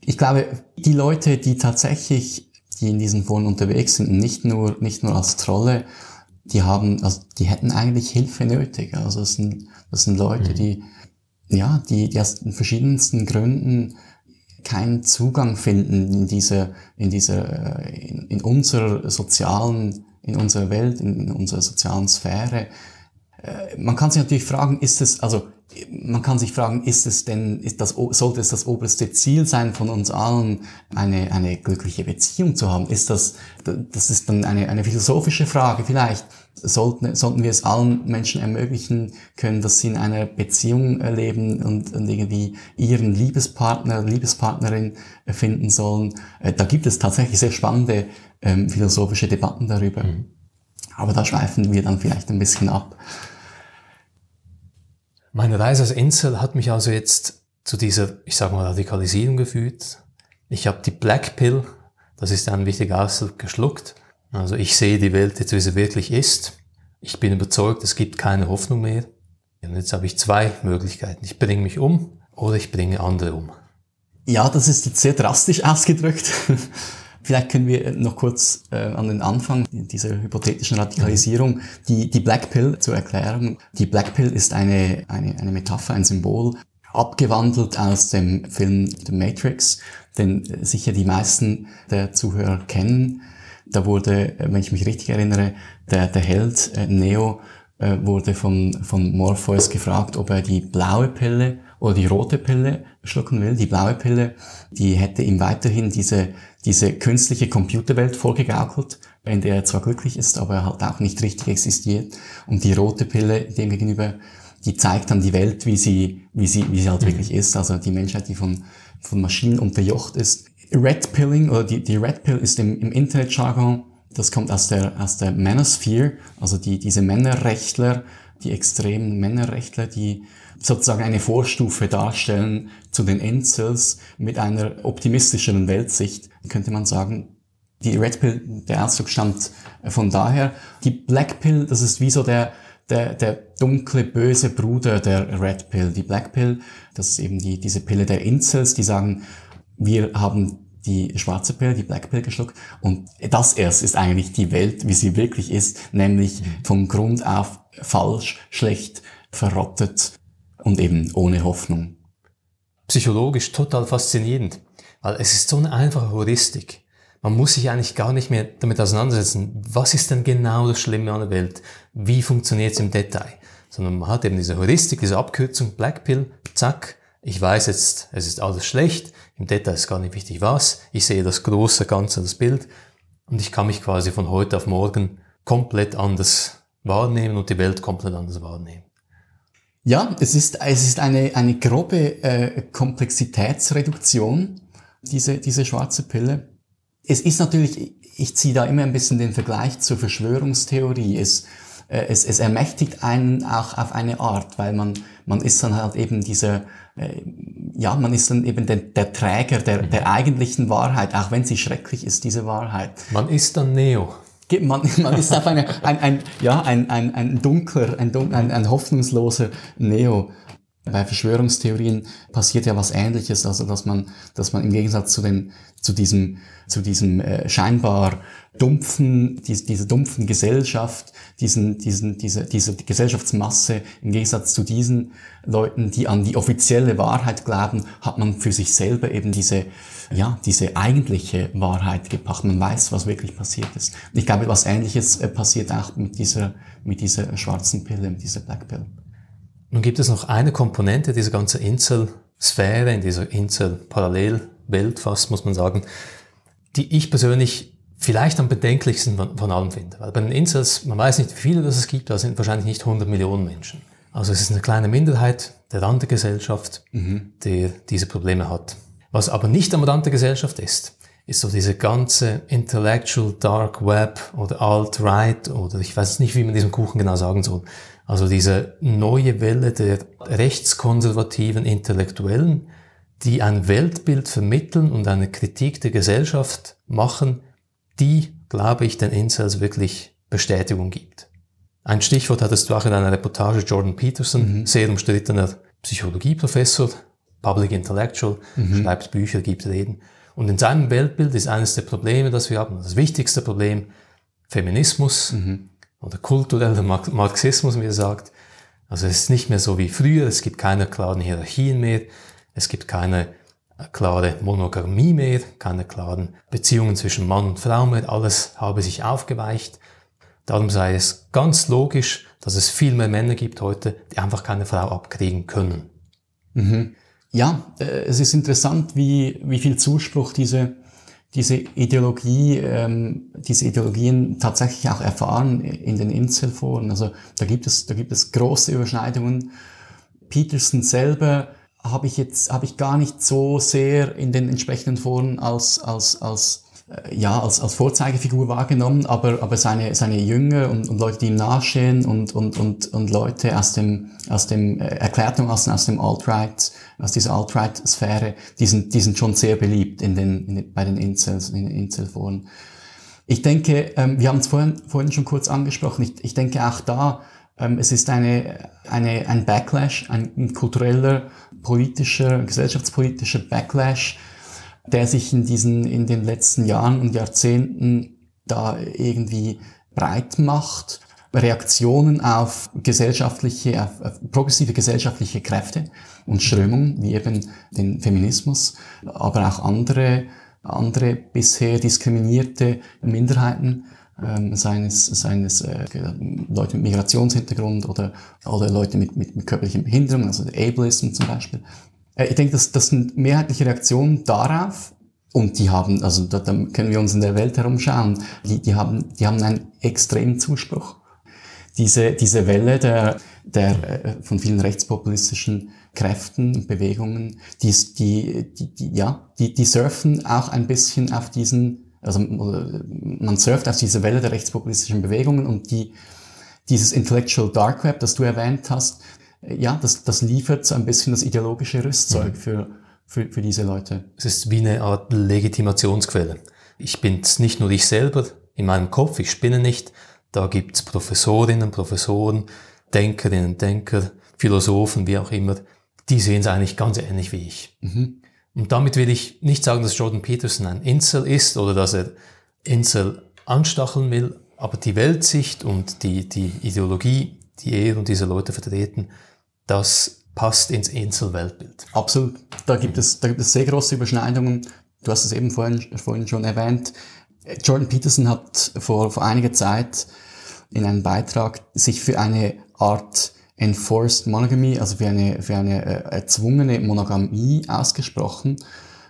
Ich glaube, die Leute, die tatsächlich, die in diesen Foren unterwegs sind, nicht nur, nicht nur als Trolle, die haben, also die hätten eigentlich Hilfe nötig. Also das sind, das sind Leute, mhm. die, ja, die, die aus den verschiedensten Gründen keinen Zugang finden in diese, in diese, äh, in, in unserer sozialen, in unserer Welt, in, in unserer sozialen Sphäre. Äh, man kann sich natürlich fragen, ist es, also man kann sich fragen, ist es denn, ist das, sollte es das oberste Ziel sein von uns allen, eine, eine glückliche Beziehung zu haben? Ist das, das ist dann eine, eine philosophische Frage vielleicht. Sollten, sollten wir es allen Menschen ermöglichen können, dass sie in einer Beziehung leben und, und irgendwie ihren Liebespartner, Liebespartnerin finden sollen? Äh, da gibt es tatsächlich sehr spannende ähm, philosophische Debatten darüber. Mhm. Aber da schweifen wir dann vielleicht ein bisschen ab. Meine Reise als Insel hat mich also jetzt zu dieser, ich sag mal, Radikalisierung geführt. Ich habe die Black Pill, das ist ein wichtiger Ausdruck, geschluckt. Also ich sehe die Welt jetzt, wie sie wirklich ist. Ich bin überzeugt, es gibt keine Hoffnung mehr. Und jetzt habe ich zwei Möglichkeiten. Ich bringe mich um oder ich bringe andere um. Ja, das ist jetzt sehr drastisch ausgedrückt. Vielleicht können wir noch kurz äh, an den Anfang dieser hypothetischen Radikalisierung die, die Black Pill zur Erklärung. Die Black Pill ist eine, eine, eine Metapher, ein Symbol, abgewandelt aus dem Film The Matrix, den sicher die meisten der Zuhörer kennen. Da wurde, wenn ich mich richtig erinnere, der, der Held äh, Neo äh, wurde von, von Morpheus gefragt, ob er die blaue Pille oder die rote Pille schlucken will. Die blaue Pille, die hätte ihm weiterhin diese diese künstliche Computerwelt vorgegaukelt, in der er zwar glücklich ist, aber halt auch nicht richtig existiert. Und die rote Pille demgegenüber, die zeigt dann die Welt, wie sie, wie sie, wie sie halt mhm. wirklich ist. Also die Menschheit, die von, von Maschinen unterjocht ist. Red Pilling oder die, die Red Pill ist im, im Internetjargon, das kommt aus der, aus der Manosphere, also die, diese Männerrechtler, die extremen Männerrechtler, die sozusagen eine Vorstufe darstellen zu den Incels mit einer optimistischeren Weltsicht, könnte man sagen. Die Red Pill, der Ausdruck stammt von daher. Die Black Pill, das ist wie so der, der, der dunkle, böse Bruder der Red Pill. Die Black Pill, das ist eben die, diese Pille der Incels, die sagen, wir haben die schwarze Pille, die Black Pill geschluckt. Und das erst ist eigentlich die Welt, wie sie wirklich ist, nämlich mhm. vom Grund auf falsch, schlecht, verrottet und eben ohne Hoffnung. Psychologisch total faszinierend, weil es ist so eine einfache Heuristik. Man muss sich eigentlich gar nicht mehr damit auseinandersetzen, was ist denn genau das Schlimme an der Welt, wie funktioniert es im Detail, sondern man hat eben diese Heuristik, diese Abkürzung, Black Pill, zack, ich weiß jetzt, es ist alles schlecht, im Detail ist gar nicht wichtig was, ich sehe das große Ganze, das Bild und ich kann mich quasi von heute auf morgen komplett anders wahrnehmen und die Welt komplett anders wahrnehmen. Ja, es ist, es ist eine, eine grobe äh, Komplexitätsreduktion, diese, diese schwarze Pille. Es ist natürlich, ich ziehe da immer ein bisschen den Vergleich zur Verschwörungstheorie. Es, äh, es, es ermächtigt einen auch auf eine Art, weil man, man ist dann halt eben dieser, äh, ja, man ist dann eben der, der Träger der, der eigentlichen Wahrheit, auch wenn sie schrecklich ist, diese Wahrheit. Man ist dann Neo. Man, man ist auf eine, ein, ein, ja, ein, ein, ein dunkler, ein, ein, ein hoffnungsloser Neo. Bei Verschwörungstheorien passiert ja was Ähnliches, also dass man, dass man im Gegensatz zu den, zu diesem, zu diesem äh, scheinbar dumpfen, diese, diese dumpfen Gesellschaft, diesen, diesen, diese, diese Gesellschaftsmasse, im Gegensatz zu diesen Leuten, die an die offizielle Wahrheit glauben, hat man für sich selber eben diese, ja, diese eigentliche Wahrheit gebracht. Man weiß, was wirklich passiert ist. Und ich glaube, was Ähnliches äh, passiert auch mit dieser, mit dieser schwarzen Pille, mit dieser Black Pill. Nun gibt es noch eine Komponente dieser ganzen Insel-Sphäre, in dieser Insel-Parallelwelt fast, muss man sagen, die ich persönlich vielleicht am bedenklichsten von, von allem finde. Weil bei den Insels, man weiß nicht, wie viele das es gibt, da sind wahrscheinlich nicht 100 Millionen Menschen. Also es ist eine kleine Minderheit der Rand der Gesellschaft, mhm. die diese Probleme hat. Was aber nicht am Rand der Gesellschaft ist, ist so diese ganze Intellectual Dark Web oder Alt-Right oder ich weiß nicht, wie man diesen Kuchen genau sagen soll. Also diese neue Welle der rechtskonservativen Intellektuellen, die ein Weltbild vermitteln und eine Kritik der Gesellschaft machen, die, glaube ich, den Incels wirklich Bestätigung gibt. Ein Stichwort hattest du auch in einer Reportage Jordan Peterson, mhm. sehr umstrittener Psychologieprofessor, Public Intellectual, mhm. schreibt Bücher, gibt Reden. Und in seinem Weltbild ist eines der Probleme, das wir haben, das wichtigste Problem, Feminismus mhm. oder kultureller Marxismus, wie er sagt. Also es ist nicht mehr so wie früher, es gibt keine klaren Hierarchien mehr, es gibt keine klare Monogamie mehr, keine klaren Beziehungen zwischen Mann und Frau mehr, alles habe sich aufgeweicht. Darum sei es ganz logisch, dass es viel mehr Männer gibt heute, die einfach keine Frau abkriegen können. Mhm. Ja, äh, es ist interessant, wie, wie viel Zuspruch diese, diese Ideologie, ähm, diese Ideologien tatsächlich auch erfahren in den Inselforen. Also da gibt es, da gibt es große Überschneidungen. Peterson selber habe ich jetzt habe ich gar nicht so sehr in den entsprechenden Foren als als als ja als als Vorzeigefigur wahrgenommen, aber aber seine seine Jünger und, und Leute, die ihm nachstehen und und und und Leute aus dem aus dem äh, Erklärten aus, aus dem Alt-Right aus dieser Alt-Right-Sphäre, die sind die sind schon sehr beliebt in den, in den bei den Incels in den Inselforen. Ich denke, ähm, wir haben es vorhin vorhin schon kurz angesprochen. Ich, ich denke auch da ähm, es ist eine, eine, ein Backlash, ein kultureller, politischer, gesellschaftspolitischer Backlash, der sich in diesen, in den letzten Jahren und Jahrzehnten da irgendwie breit macht. Reaktionen auf gesellschaftliche, auf, progressive gesellschaftliche Kräfte und Strömungen, wie eben den Feminismus, aber auch andere, andere bisher diskriminierte Minderheiten ähm, seines, seines äh, Leute mit Migrationshintergrund oder, oder Leute mit, mit, mit körperlichen Behinderungen, also Ableism zum Beispiel. Äh, ich denke, das, das sind mehrheitliche Reaktionen darauf und die haben, also da, da können wir uns in der Welt herumschauen, die, die, haben, die haben einen extremen Zuspruch. Diese, diese Welle der, der, äh, von vielen rechtspopulistischen Kräften und Bewegungen, die, die, die, die, ja, die, die surfen auch ein bisschen auf diesen also man surft auf diese Welle der rechtspopulistischen Bewegungen und die, dieses Intellectual Dark Web, das du erwähnt hast, ja, das, das liefert so ein bisschen das ideologische Rüstzeug mhm. für, für, für diese Leute. Es ist wie eine Art Legitimationsquelle. Ich bin's nicht nur ich selber in meinem Kopf, ich spinne nicht. Da gibt's Professorinnen, Professoren, Denkerinnen, Denker, Philosophen, wie auch immer. Die sehen es eigentlich ganz ähnlich wie ich. Mhm. Und damit will ich nicht sagen, dass Jordan Peterson ein Insel ist oder dass er Insel anstacheln will, aber die Weltsicht und die, die Ideologie, die er und diese Leute vertreten, das passt ins Insel-Weltbild. Absolut. Da gibt es, da gibt es sehr große Überschneidungen. Du hast es eben vorhin, vorhin schon erwähnt. Jordan Peterson hat vor, vor einiger Zeit in einem Beitrag sich für eine Art Enforced Monogamy, also für eine, für eine äh, erzwungene Monogamie ausgesprochen.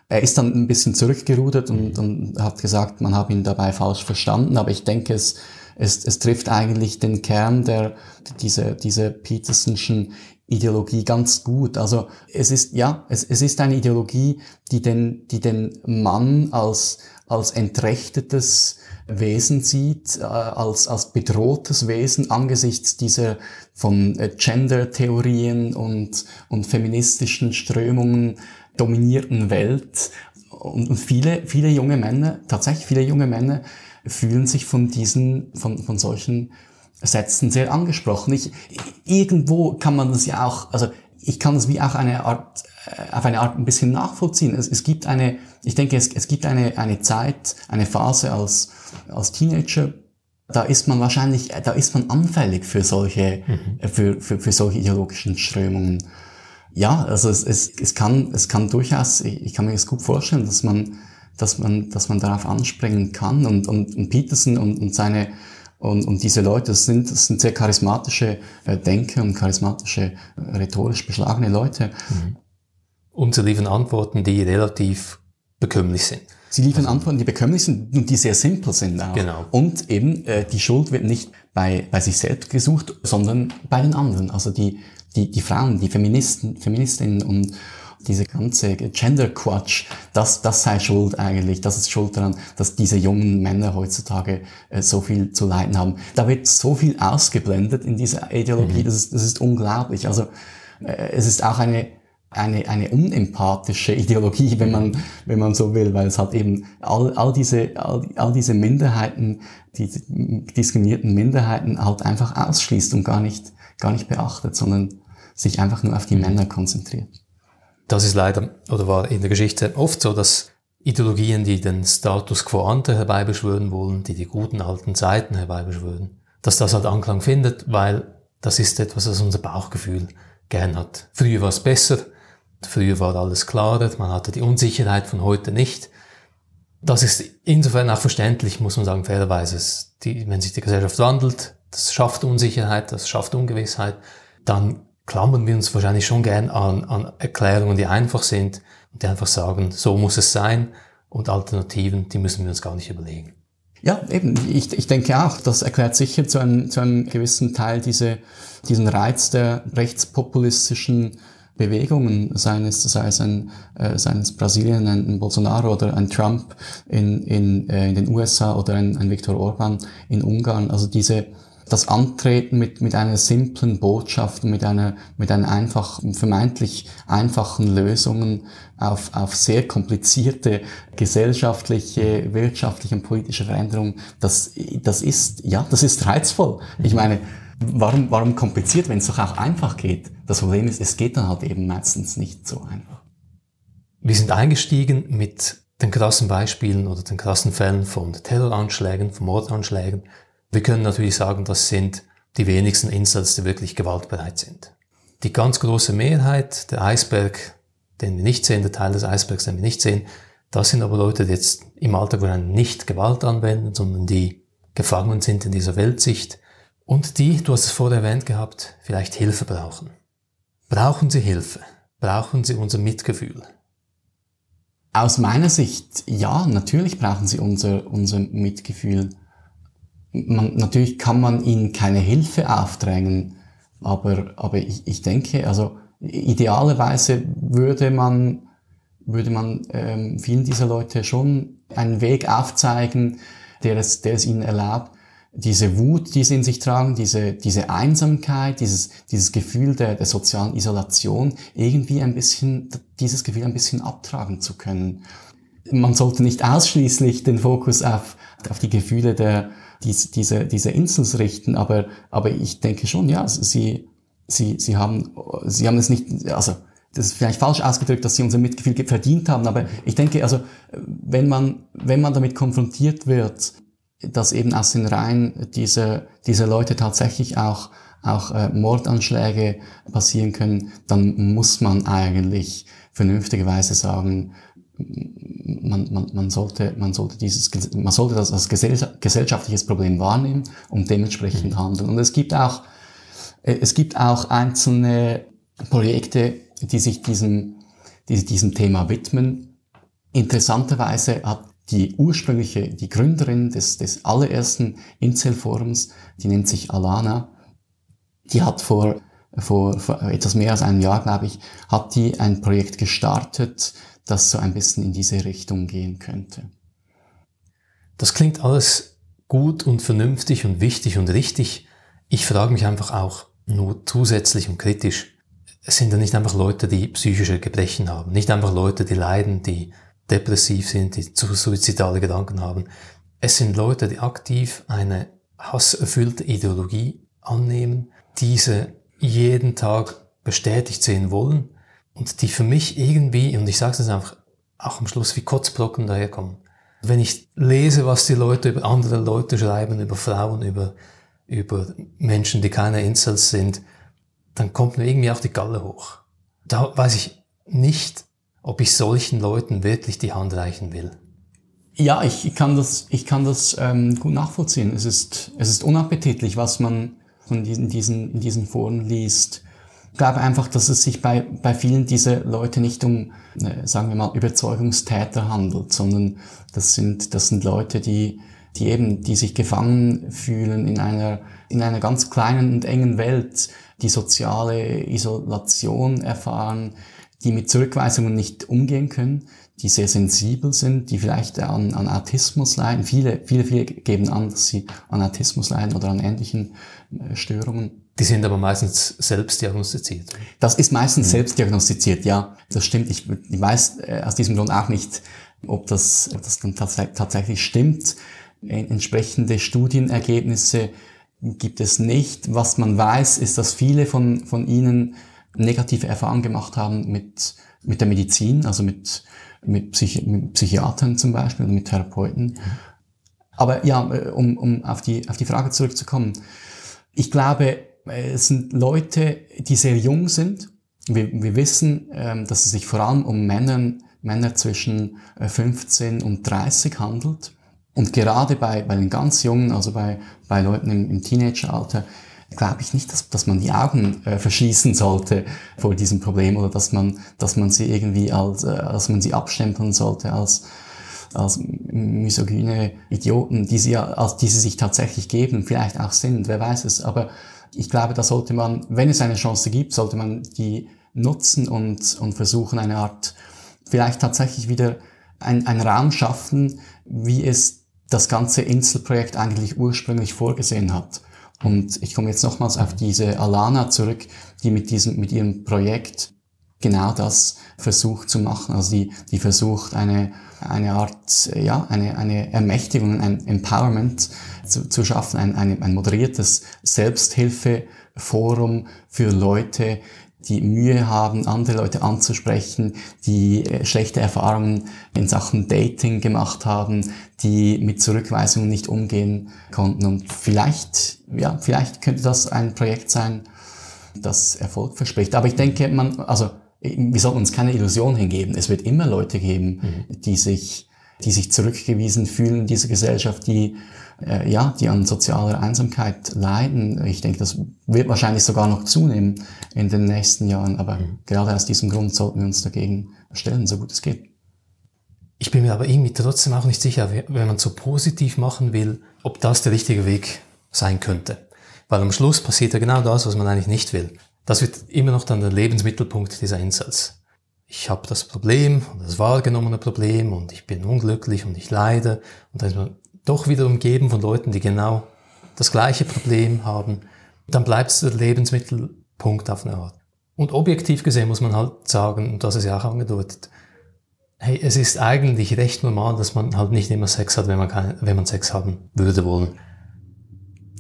Er ist dann ein bisschen zurückgerudert und, und hat gesagt, man habe ihn dabei falsch verstanden, aber ich denke, es, es, es trifft eigentlich den Kern der, diese, diese Petersonschen Ideologie ganz gut. Also es ist, ja, es, es ist eine Ideologie, die den, die den Mann als, als entrechtetes Wesen sieht, äh, als, als bedrohtes Wesen angesichts dieser von äh, Gender-Theorien und, und feministischen Strömungen dominierten Welt. Und, viele, viele junge Männer, tatsächlich viele junge Männer, fühlen sich von diesen, von, von solchen Sätzen sehr angesprochen. Ich, irgendwo kann man das ja auch, also ich kann es wie auch eine Art, äh, auf eine Art ein bisschen nachvollziehen. Es, es gibt eine, ich denke, es, es gibt eine, eine Zeit, eine Phase als, als Teenager, da ist man wahrscheinlich, da ist man anfällig für solche, mhm. für, für, für solche ideologischen Strömungen. Ja, also es, es, es kann, es kann durchaus, ich, ich kann mir das gut vorstellen, dass man, dass man, dass man darauf anspringen kann und, und, und Peterson und, und seine, und, und diese Leute, das sind, das sind sehr charismatische äh, Denker und charismatische, äh, rhetorisch beschlagene Leute. Mhm. Um zu liefern Antworten, die relativ bekömmlich sind. Sie liefern also, Antworten, die bekömmlich sind und die sehr simpel sind auch. Genau. Und eben, äh, die Schuld wird nicht bei, bei sich selbst gesucht, sondern bei den anderen. Also die, die, die Frauen, die Feministen, Feministinnen und, diese ganze Gender-Quatsch, das, das sei schuld eigentlich, das ist schuld daran, dass diese jungen Männer heutzutage äh, so viel zu leiden haben. Da wird so viel ausgeblendet in dieser Ideologie, mhm. das, ist, das ist unglaublich. Also äh, es ist auch eine, eine, eine unempathische Ideologie, wenn man, wenn man so will, weil es hat eben all, all, diese, all, all diese Minderheiten, die diskriminierten Minderheiten halt einfach ausschließt und gar nicht, gar nicht beachtet, sondern sich einfach nur auf die mhm. Männer konzentriert. Das ist leider oder war in der Geschichte oft so, dass Ideologien, die den Status quo ante herbeibeschwören wollen, die die guten alten Zeiten herbeibeschwören, dass das halt Anklang findet, weil das ist etwas, was unser Bauchgefühl gern hat. Früher war es besser, früher war alles klarer, man hatte die Unsicherheit von heute nicht. Das ist insofern auch verständlich, muss man sagen, fairerweise. Die, wenn sich die Gesellschaft wandelt, das schafft Unsicherheit, das schafft Ungewissheit, dann klammern wir uns wahrscheinlich schon gern an, an Erklärungen, die einfach sind und die einfach sagen, so muss es sein und Alternativen, die müssen wir uns gar nicht überlegen. Ja, eben. Ich, ich denke auch, das erklärt sicher zu einem, zu einem gewissen Teil diese, diesen Reiz der rechtspopulistischen Bewegungen, sei es, sei es ein, äh, sei es Brasilien, ein, ein Bolsonaro oder ein Trump in, in, äh, in den USA oder ein, ein Viktor Orban in Ungarn. Also diese, das Antreten mit, mit einer simplen Botschaft, mit einer, mit einer einfachen, vermeintlich einfachen Lösungen auf, auf sehr komplizierte gesellschaftliche, wirtschaftliche und politische Veränderungen, das, das ist, ja, das ist reizvoll. Ich meine, warum, warum kompliziert, wenn es doch auch einfach geht? Das Problem ist, es geht dann halt eben meistens nicht so einfach. Wir sind eingestiegen mit den krassen Beispielen oder den krassen Fällen von Terroranschlägen, von Mordanschlägen, wir können natürlich sagen, das sind die wenigsten Insels, die wirklich gewaltbereit sind. Die ganz große Mehrheit, der Eisberg, den wir nicht sehen, der Teil des Eisbergs, den wir nicht sehen, das sind aber Leute, die jetzt im Alltag nicht Gewalt anwenden, sondern die gefangen sind in dieser Weltsicht und die, du hast es vorher erwähnt gehabt, vielleicht Hilfe brauchen. Brauchen sie Hilfe? Brauchen sie unser Mitgefühl? Aus meiner Sicht, ja, natürlich brauchen sie unser, unser Mitgefühl man, natürlich kann man ihnen keine Hilfe aufdrängen, aber, aber ich, ich denke, also idealerweise würde man, würde man ähm, vielen dieser Leute schon einen Weg aufzeigen, der es, der es ihnen erlaubt, diese Wut, die sie in sich tragen, diese, diese Einsamkeit, dieses, dieses Gefühl der, der sozialen Isolation, irgendwie ein bisschen, dieses Gefühl ein bisschen abtragen zu können. Man sollte nicht ausschließlich den Fokus auf, auf die Gefühle der, diese, diese, diese Insels richten, aber, aber ich denke schon, ja, sie, sie, sie haben, sie haben es nicht, also, das ist vielleicht falsch ausgedrückt, dass sie unser Mitgefühl verdient haben, aber ich denke, also, wenn man, wenn man damit konfrontiert wird, dass eben aus den Reihen dieser, dieser Leute tatsächlich auch, auch äh, Mordanschläge passieren können, dann muss man eigentlich vernünftigerweise sagen, man, man, man, sollte, man sollte dieses, man sollte das als gesellschaftliches Problem wahrnehmen und dementsprechend mhm. handeln. Und es gibt auch, äh, es gibt auch einzelne Projekte, die sich diesem, die diesem Thema widmen. Interessanterweise hat die ursprüngliche, die Gründerin des, des allerersten Incel-Forums, die nennt sich Alana, die hat vor, vor, vor etwas mehr als einem Jahr, glaube ich, hat die ein Projekt gestartet, das so ein bisschen in diese Richtung gehen könnte. Das klingt alles gut und vernünftig und wichtig und richtig. Ich frage mich einfach auch nur zusätzlich und kritisch, sind ja nicht einfach Leute, die psychische Gebrechen haben, nicht einfach Leute, die leiden, die depressiv sind, die zu suizidale Gedanken haben. Es sind Leute, die aktiv eine hasserfüllte Ideologie annehmen, diese jeden Tag bestätigt sehen wollen und die für mich irgendwie, und ich sage es einfach, auch am Schluss wie Kotzbrocken daherkommen. Wenn ich lese, was die Leute über andere Leute schreiben, über Frauen, über, über Menschen, die keine Incels sind, dann kommt mir irgendwie auch die Galle hoch. Da weiß ich nicht, ob ich solchen Leuten wirklich die Hand reichen will. Ja, ich, kann das, ich kann das ähm, gut nachvollziehen. Es ist, es ist unappetitlich, was man diesen, diesen, in diesen Foren liest. Glaube einfach, dass es sich bei, bei vielen dieser Leute nicht um, äh, sagen wir mal, Überzeugungstäter handelt, sondern das sind, das sind Leute, die, die eben, die sich gefangen fühlen in einer, in einer ganz kleinen und engen Welt, die soziale Isolation erfahren, die mit Zurückweisungen nicht umgehen können, die sehr sensibel sind, die vielleicht an, an Autismus leiden. Viele, viele, viele geben an, dass sie an Autismus leiden oder an ähnlichen äh, Störungen. Die sind aber meistens selbst diagnostiziert. Das ist meistens mhm. selbst diagnostiziert, ja. Das stimmt. Ich, ich weiß äh, aus diesem Grund auch nicht, ob das, ob das dann tats tatsächlich stimmt. Entsprechende Studienergebnisse gibt es nicht. Was man weiß, ist, dass viele von, von ihnen negative Erfahrungen gemacht haben mit, mit der Medizin, also mit, mit, Psychi mit Psychiatern zum Beispiel, mit Therapeuten. Aber ja, äh, um, um auf, die, auf die Frage zurückzukommen. Ich glaube, es sind Leute, die sehr jung sind. Wir, wir wissen, ähm, dass es sich vor allem um Männer, Männer zwischen 15 äh, und 30 handelt. Und gerade bei, bei den ganz Jungen, also bei, bei Leuten im, im Teenageralter, glaube ich nicht, dass, dass man die Augen äh, verschließen sollte vor diesem Problem oder dass man, dass man sie irgendwie als, äh, dass man sie abstempeln sollte als, als misogyne Idioten, die sie, als die sie sich tatsächlich geben, vielleicht auch sind, wer weiß es. Aber ich glaube, da sollte man, wenn es eine Chance gibt, sollte man die nutzen und, und versuchen, eine Art, vielleicht tatsächlich wieder ein, ein Raum schaffen, wie es das ganze Inselprojekt eigentlich ursprünglich vorgesehen hat. Und ich komme jetzt nochmals auf diese Alana zurück, die mit diesem, mit ihrem Projekt genau das versucht zu machen. Also die, die versucht eine, eine Art, ja, eine, eine Ermächtigung, ein Empowerment zu, zu schaffen, ein, ein, ein moderiertes Selbsthilfeforum für Leute, die Mühe haben, andere Leute anzusprechen, die äh, schlechte Erfahrungen in Sachen Dating gemacht haben, die mit Zurückweisungen nicht umgehen konnten. Und vielleicht, ja, vielleicht könnte das ein Projekt sein, das Erfolg verspricht. Aber ich denke, man, also, wir sollten uns keine Illusion hingeben. Es wird immer Leute geben, mhm. die sich, die sich zurückgewiesen fühlen in dieser Gesellschaft, die äh, ja, die an sozialer Einsamkeit leiden. Ich denke, das wird wahrscheinlich sogar noch zunehmen in den nächsten Jahren, aber mhm. gerade aus diesem Grund sollten wir uns dagegen stellen, so gut es geht. Ich bin mir aber irgendwie trotzdem auch nicht sicher, wenn man so positiv machen will, ob das der richtige Weg sein könnte. Weil am Schluss passiert ja genau das, was man eigentlich nicht will. Das wird immer noch dann der Lebensmittelpunkt dieser Insels. Ich habe das Problem, das wahrgenommene Problem und ich bin unglücklich und ich leide und da ist man doch wieder umgeben von Leuten, die genau das gleiche Problem haben, dann bleibt es der Lebensmittelpunkt auf eine Art. Und objektiv gesehen muss man halt sagen, und das ist ja auch angedeutet, hey, es ist eigentlich recht normal, dass man halt nicht immer Sex hat, wenn man, kein, wenn man Sex haben würde wollen.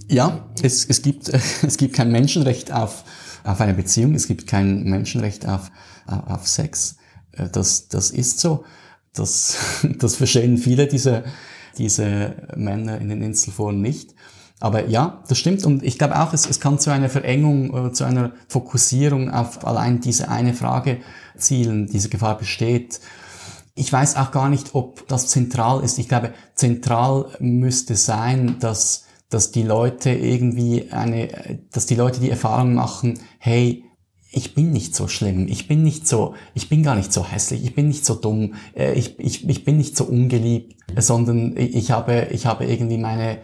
Ja, es, es, gibt, es gibt kein Menschenrecht auf, auf eine Beziehung, es gibt kein Menschenrecht auf, auf Sex. Äh, das, das ist so. Das, das verstehen viele dieser, diese Männer in den Inselforen nicht. Aber ja, das stimmt. Und ich glaube auch, es, es kann zu einer Verengung oder zu einer Fokussierung auf allein diese eine Frage zielen. Diese Gefahr besteht. Ich weiß auch gar nicht, ob das zentral ist. Ich glaube, zentral müsste sein, dass, dass die Leute irgendwie eine, dass die Leute die Erfahrung machen, hey, ich bin nicht so schlimm, ich bin nicht so, ich bin gar nicht so hässlich, ich bin nicht so dumm, äh, ich, ich, ich bin nicht so ungeliebt, sondern ich habe, ich habe irgendwie meine,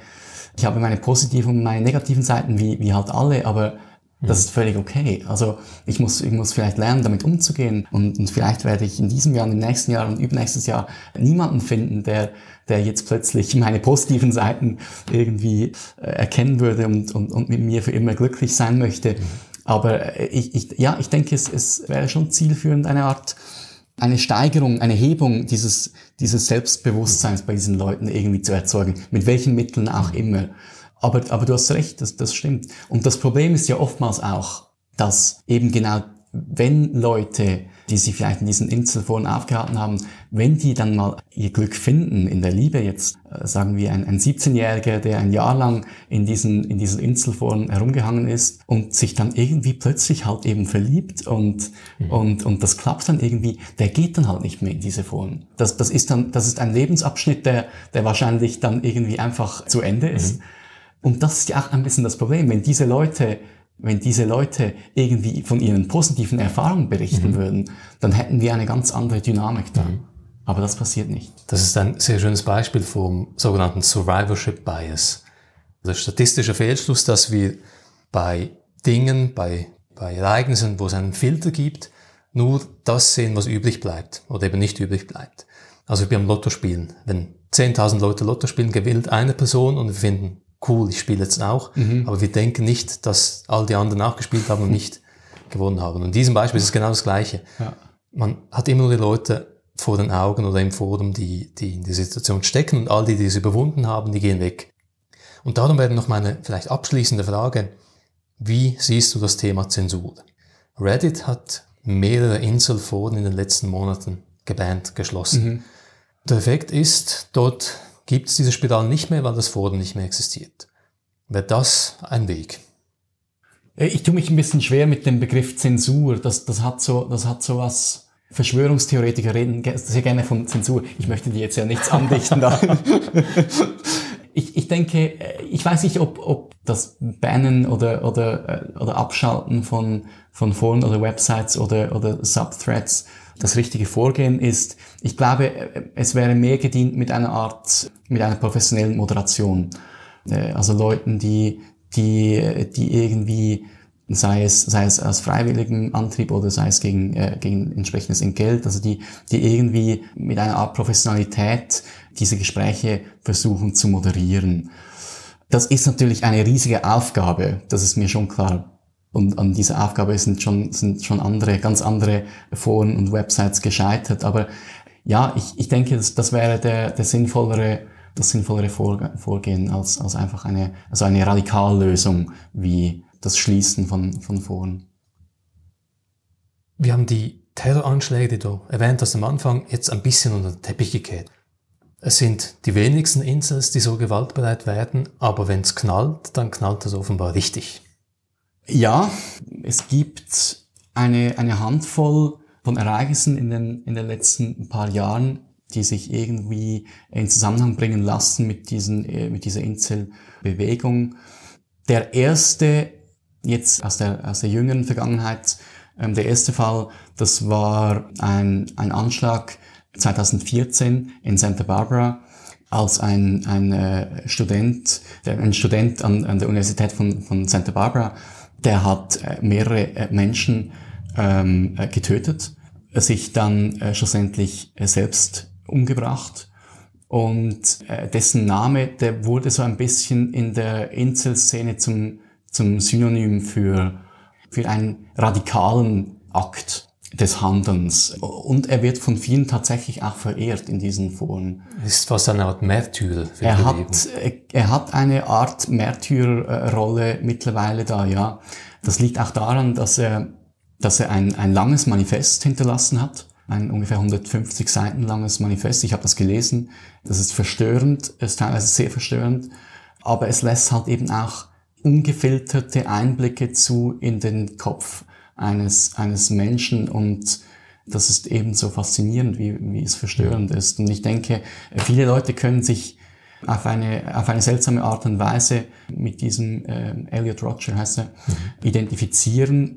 ich habe meine positiven und meine negativen Seiten wie, wie halt alle, aber das ist völlig okay. Also ich muss, ich muss vielleicht lernen, damit umzugehen und, und vielleicht werde ich in diesem Jahr, im nächsten Jahr und übernächstes Jahr niemanden finden, der, der jetzt plötzlich meine positiven Seiten irgendwie äh, erkennen würde und, und, und mit mir für immer glücklich sein möchte. Aber äh, ich, ich, ja, ich denke, es, es wäre schon zielführend, eine Art, eine Steigerung, eine Hebung dieses, dieses Selbstbewusstseins bei diesen Leuten irgendwie zu erzeugen, mit welchen Mitteln auch immer. Aber, aber du hast recht, das, das stimmt. Und das Problem ist ja oftmals auch, dass eben genau wenn Leute, die sich vielleicht in diesen Inselforen aufgehalten haben, wenn die dann mal ihr Glück finden in der Liebe, jetzt äh, sagen wir ein, ein 17-Jähriger, der ein Jahr lang in diesen, in diesen Inselforen herumgehangen ist und sich dann irgendwie plötzlich halt eben verliebt und, mhm. und, und das klappt dann irgendwie, der geht dann halt nicht mehr in diese Foren. Das, das ist dann, das ist ein Lebensabschnitt, der, der wahrscheinlich dann irgendwie einfach zu Ende ist. Mhm. Und das ist ja auch ein bisschen das Problem, wenn diese Leute wenn diese Leute irgendwie von ihren positiven Erfahrungen berichten mhm. würden, dann hätten wir eine ganz andere Dynamik da. Mhm. Aber das passiert nicht. Das ist ein sehr schönes Beispiel vom sogenannten Survivorship Bias. Der statistische Fehlschluss, dass wir bei Dingen, bei, bei Ereignissen, wo es einen Filter gibt, nur das sehen, was übrig bleibt oder eben nicht übrig bleibt. Also wie beim Lotto spielen. Wenn 10.000 Leute Lotto spielen, gewinnt eine Person und wir finden cool, ich spiele jetzt auch. Mhm. Aber wir denken nicht, dass all die anderen auch gespielt haben und nicht gewonnen haben. Und in diesem Beispiel ist es genau das Gleiche. Ja. Man hat immer nur die Leute vor den Augen oder im Forum, die, die in der Situation stecken und all die, die es überwunden haben, die gehen weg. Und darum wäre noch meine vielleicht abschließende Frage, wie siehst du das Thema Zensur? Reddit hat mehrere Inselforen in den letzten Monaten gebannt, geschlossen. Mhm. Der Effekt ist, dort gibt es diese Spirale nicht mehr, weil das Forum nicht mehr existiert. Wäre das ein Weg? Äh, ich tue mich ein bisschen schwer mit dem Begriff Zensur. Das, das hat so, das hat so was. Verschwörungstheoretiker reden sehr gerne von Zensur. Ich möchte dir jetzt ja nichts andichten. ich, ich denke, äh, ich weiß nicht, ob, ob das Bannen oder, oder, äh, oder Abschalten von, von Foren oder Websites oder, oder Subthreads das richtige Vorgehen ist. Ich glaube, es wäre mehr gedient mit einer Art, mit einer professionellen Moderation. Äh, also Leuten, die, die, die irgendwie, sei es, sei es aus freiwilligem Antrieb oder sei es gegen, äh, gegen entsprechendes Entgelt, also die, die irgendwie mit einer Art Professionalität diese Gespräche versuchen zu moderieren. Das ist natürlich eine riesige Aufgabe, das ist mir schon klar. Und an dieser Aufgabe sind schon, sind schon andere, ganz andere Foren und Websites gescheitert. Aber ja, ich, ich denke, das, das wäre der, der sinnvollere, das sinnvollere Vorgehen als, als einfach eine, also eine Radikallösung wie das Schließen von, von Foren. Wir haben die Terroranschläge, die du erwähnt hast am Anfang, jetzt ein bisschen unter den Teppich gekehrt. Es sind die wenigsten Insels, die so gewaltbereit werden, aber wenn es knallt, dann knallt es offenbar richtig. Ja, es gibt eine, eine Handvoll von Ereignissen in den, in den letzten paar Jahren, die sich irgendwie in Zusammenhang bringen lassen mit, diesen, äh, mit dieser Inselbewegung. Der erste, jetzt aus der, aus der jüngeren Vergangenheit, ähm, der erste Fall, das war ein, ein Anschlag 2014 in Santa Barbara, als ein, ein äh, Student, ein Student an, an der Universität von, von Santa Barbara der hat äh, mehrere äh, Menschen ähm, äh, getötet, sich dann äh, schlussendlich selbst umgebracht. Und äh, dessen Name, der wurde so ein bisschen in der Inselszene zum, zum Synonym für, für einen radikalen Akt des Handelns. Und er wird von vielen tatsächlich auch verehrt in diesen Foren. Ist fast eine Art Märtyrer. Für er hat, er hat eine Art Märtyrerrolle mittlerweile da, ja. Das liegt auch daran, dass er, dass er ein, ein langes Manifest hinterlassen hat. Ein ungefähr 150 Seiten langes Manifest. Ich habe das gelesen. Das ist verstörend, ist teilweise sehr verstörend. Aber es lässt halt eben auch ungefilterte Einblicke zu in den Kopf eines, eines Menschen und das ist eben so faszinierend, wie, wie es verstörend ist. Und ich denke, viele Leute können sich auf eine, auf eine seltsame Art und Weise mit diesem äh, Elliot Roger heißt er, mhm. identifizieren.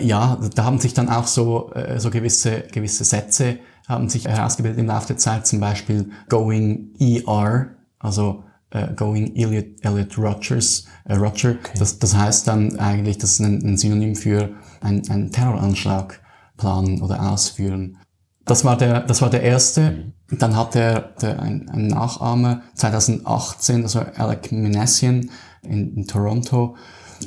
Ja, da haben sich dann auch so, äh, so gewisse, gewisse Sätze haben sich herausgebildet im Laufe der Zeit, zum Beispiel Going ER, also äh, Going Elliot, Elliot Rogers, äh, Roger. Okay. Das, das heißt dann eigentlich, das ist ein, ein Synonym für ein, ein Terroranschlag planen oder ausführen. Das war der, das war der erste. Dann hat er der, ein, ein Nachahmer 2018, das war Alec Minassian in, in Toronto,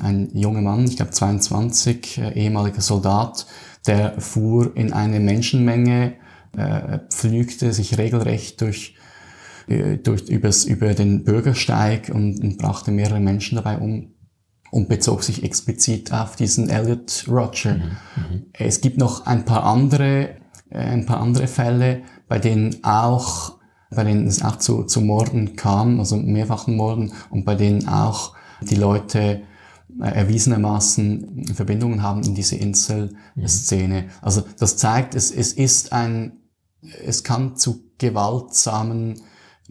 ein junger Mann, ich glaube 22, äh, ehemaliger Soldat, der fuhr in eine Menschenmenge, äh, pflügte sich regelrecht durch durch, übers, über den Bürgersteig und, und brachte mehrere Menschen dabei um. und bezog sich explizit auf diesen Elliot Roger. Mhm. Mhm. Es gibt noch ein paar andere, äh, ein paar andere Fälle, bei denen auch, bei denen es auch zu, zu Morden kam, also mehrfachen Morden und bei denen auch die Leute äh, erwiesenermaßen Verbindungen haben in diese Inselszene. Mhm. Also das zeigt, es, es ist ein, es kann zu gewaltsamen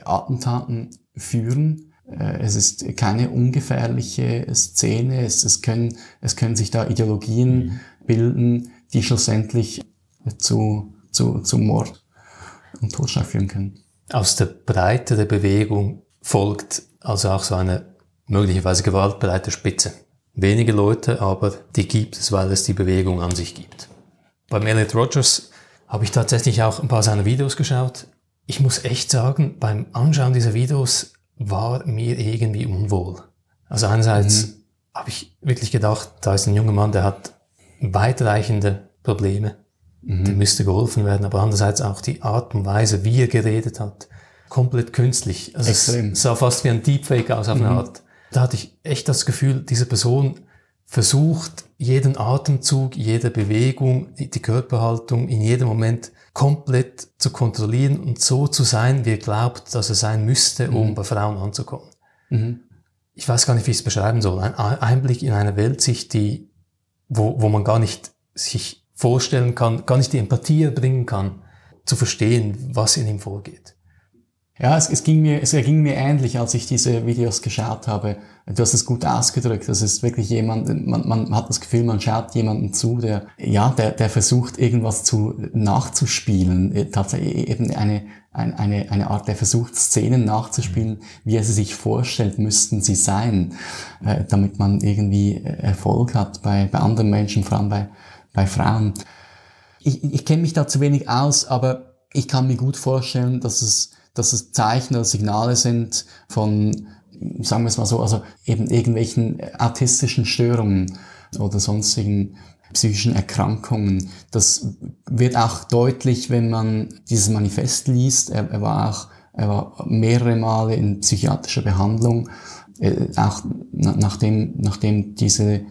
Attentaten führen. Äh, es ist keine ungefährliche Szene. Es, es, können, es können sich da Ideologien mhm. bilden, die schlussendlich zu, zu, zu Mord und Totschlag führen können. Aus der Breite der Bewegung folgt also auch so eine möglicherweise gewaltbereite Spitze. Wenige Leute, aber die gibt es, weil es die Bewegung an sich gibt. Beim Elliot Rogers habe ich tatsächlich auch ein paar seiner Videos geschaut. Ich muss echt sagen, beim Anschauen dieser Videos war mir irgendwie unwohl. Also einerseits mhm. habe ich wirklich gedacht, da ist ein junger Mann, der hat weitreichende Probleme, mhm. dem müsste geholfen werden, aber andererseits auch die Art und Weise, wie er geredet hat, komplett künstlich. Also Extrem. es sah fast wie ein Deepfake aus auf mhm. eine Art. Da hatte ich echt das Gefühl, diese Person versucht, jeden Atemzug, jede Bewegung, die Körperhaltung in jedem Moment komplett zu kontrollieren und so zu sein, wie er glaubt, dass er sein müsste, um mhm. bei Frauen anzukommen. Mhm. Ich weiß gar nicht, wie ich es beschreiben soll. Ein Einblick in eine Weltsicht, die, wo, wo man gar nicht sich vorstellen kann, gar nicht die Empathie erbringen kann, zu verstehen, was in ihm vorgeht. Ja, es, es, ging mir, es ging mir ähnlich, als ich diese Videos geschaut habe. Du hast es gut ausgedrückt. Das ist wirklich jemand, man, man hat das Gefühl, man schaut jemanden zu, der, ja, der, der versucht, irgendwas zu, nachzuspielen. Äh, tatsächlich eben eine, eine, eine Art, der versucht, Szenen nachzuspielen, wie er sie sich vorstellt, müssten sie sein, äh, damit man irgendwie äh, Erfolg hat bei, bei anderen Menschen, vor allem bei, bei Frauen. Ich, ich kenne mich da zu wenig aus, aber ich kann mir gut vorstellen, dass es dass es Zeichen oder Signale sind von, sagen wir es mal so, also eben irgendwelchen autistischen Störungen oder sonstigen psychischen Erkrankungen. Das wird auch deutlich, wenn man dieses Manifest liest. Er, er war auch er war mehrere Male in psychiatrischer Behandlung, äh, auch nachdem, nachdem diese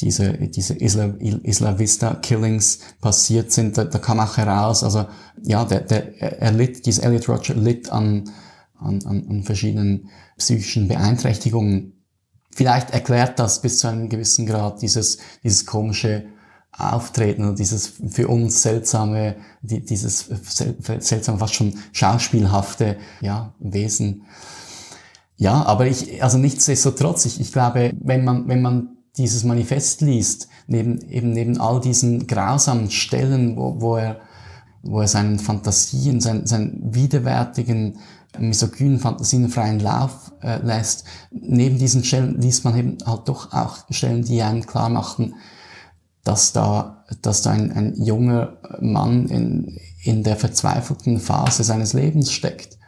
diese, diese Isla, Isla Vista Killings passiert sind, da, da kam auch heraus, also ja, der, der, er litt, dieser Elliot Roger litt an, an, an verschiedenen psychischen Beeinträchtigungen. Vielleicht erklärt das bis zu einem gewissen Grad dieses, dieses komische Auftreten dieses für uns seltsame, die, dieses seltsame, fast schon schauspielhafte, ja, Wesen. Ja, aber ich, also nichtsdestotrotz, ich, ich glaube, wenn man, wenn man dieses Manifest liest, neben, eben neben all diesen grausamen Stellen, wo, wo er, wo er seinen Fantasien, seinen, seinen widerwärtigen, misogynen Fantasien freien Lauf äh, lässt, neben diesen Stellen liest man eben halt doch auch Stellen, die einen klar machen, dass da, dass da ein, ein junger Mann in, in der verzweifelten Phase seines Lebens steckt.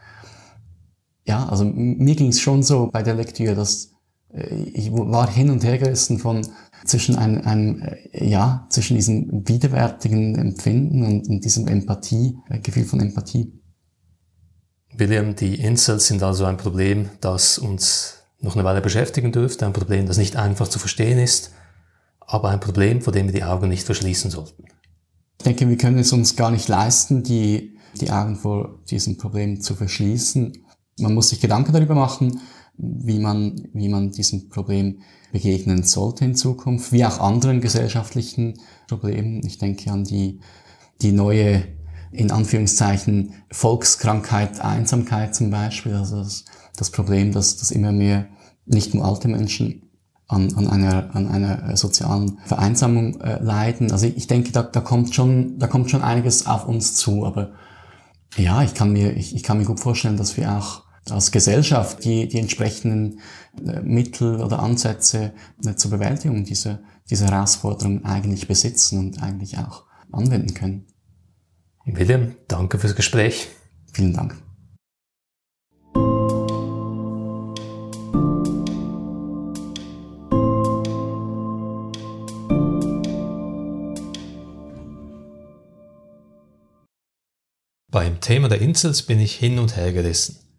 Ja, also mir ging es schon so bei der Lektüre, dass ich war hin und her gerissen von zwischen einem, einem ja, zwischen diesem widerwärtigen Empfinden und, und diesem Empathie, äh, Gefühl von Empathie. William, die Incels sind also ein Problem, das uns noch eine Weile beschäftigen dürfte, ein Problem, das nicht einfach zu verstehen ist, aber ein Problem, vor dem wir die Augen nicht verschließen sollten. Ich denke, wir können es uns gar nicht leisten, die, die Augen vor diesem Problem zu verschließen. Man muss sich Gedanken darüber machen, wie man, wie man diesem Problem begegnen sollte in Zukunft, wie auch anderen gesellschaftlichen Problemen. Ich denke an die, die neue, in Anführungszeichen, Volkskrankheit, Einsamkeit zum Beispiel, also das, das Problem, dass, dass immer mehr nicht nur alte Menschen an, an, einer, an einer sozialen Vereinsamung äh, leiden. Also ich denke, da, da, kommt schon, da kommt schon einiges auf uns zu, aber ja, ich kann mir, ich, ich kann mir gut vorstellen, dass wir auch als Gesellschaft die, die entsprechenden äh, Mittel oder Ansätze äh, zur Bewältigung dieser, dieser Herausforderung eigentlich besitzen und eigentlich auch anwenden können. William, danke fürs Gespräch. Vielen Dank. Beim Thema der Insels bin ich hin und her gerissen.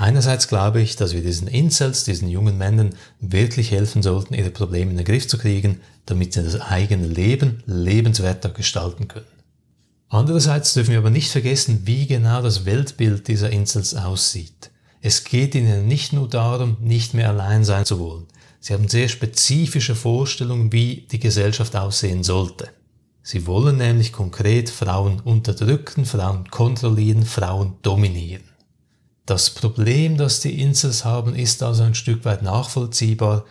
Einerseits glaube ich, dass wir diesen Incels, diesen jungen Männern wirklich helfen sollten, ihre Probleme in den Griff zu kriegen, damit sie das eigene Leben lebenswerter gestalten können. Andererseits dürfen wir aber nicht vergessen, wie genau das Weltbild dieser Incels aussieht. Es geht ihnen nicht nur darum, nicht mehr allein sein zu wollen. Sie haben sehr spezifische Vorstellungen, wie die Gesellschaft aussehen sollte. Sie wollen nämlich konkret Frauen unterdrücken, Frauen kontrollieren, Frauen dominieren. Das Problem, das die Insels haben, ist also ein Stück weit nachvollziehbar.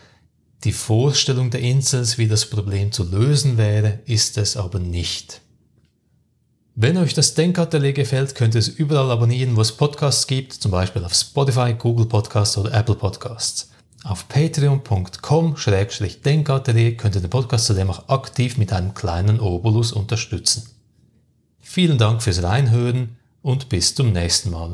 Die Vorstellung der Insels, wie das Problem zu lösen wäre, ist es aber nicht. Wenn euch das Denkatelier gefällt, könnt ihr es überall abonnieren, wo es Podcasts gibt, zum Beispiel auf Spotify, Google Podcasts oder Apple Podcasts. Auf patreon.com-denkatelier könnt ihr den Podcast zudem auch aktiv mit einem kleinen Obolus unterstützen. Vielen Dank fürs Reinhören und bis zum nächsten Mal.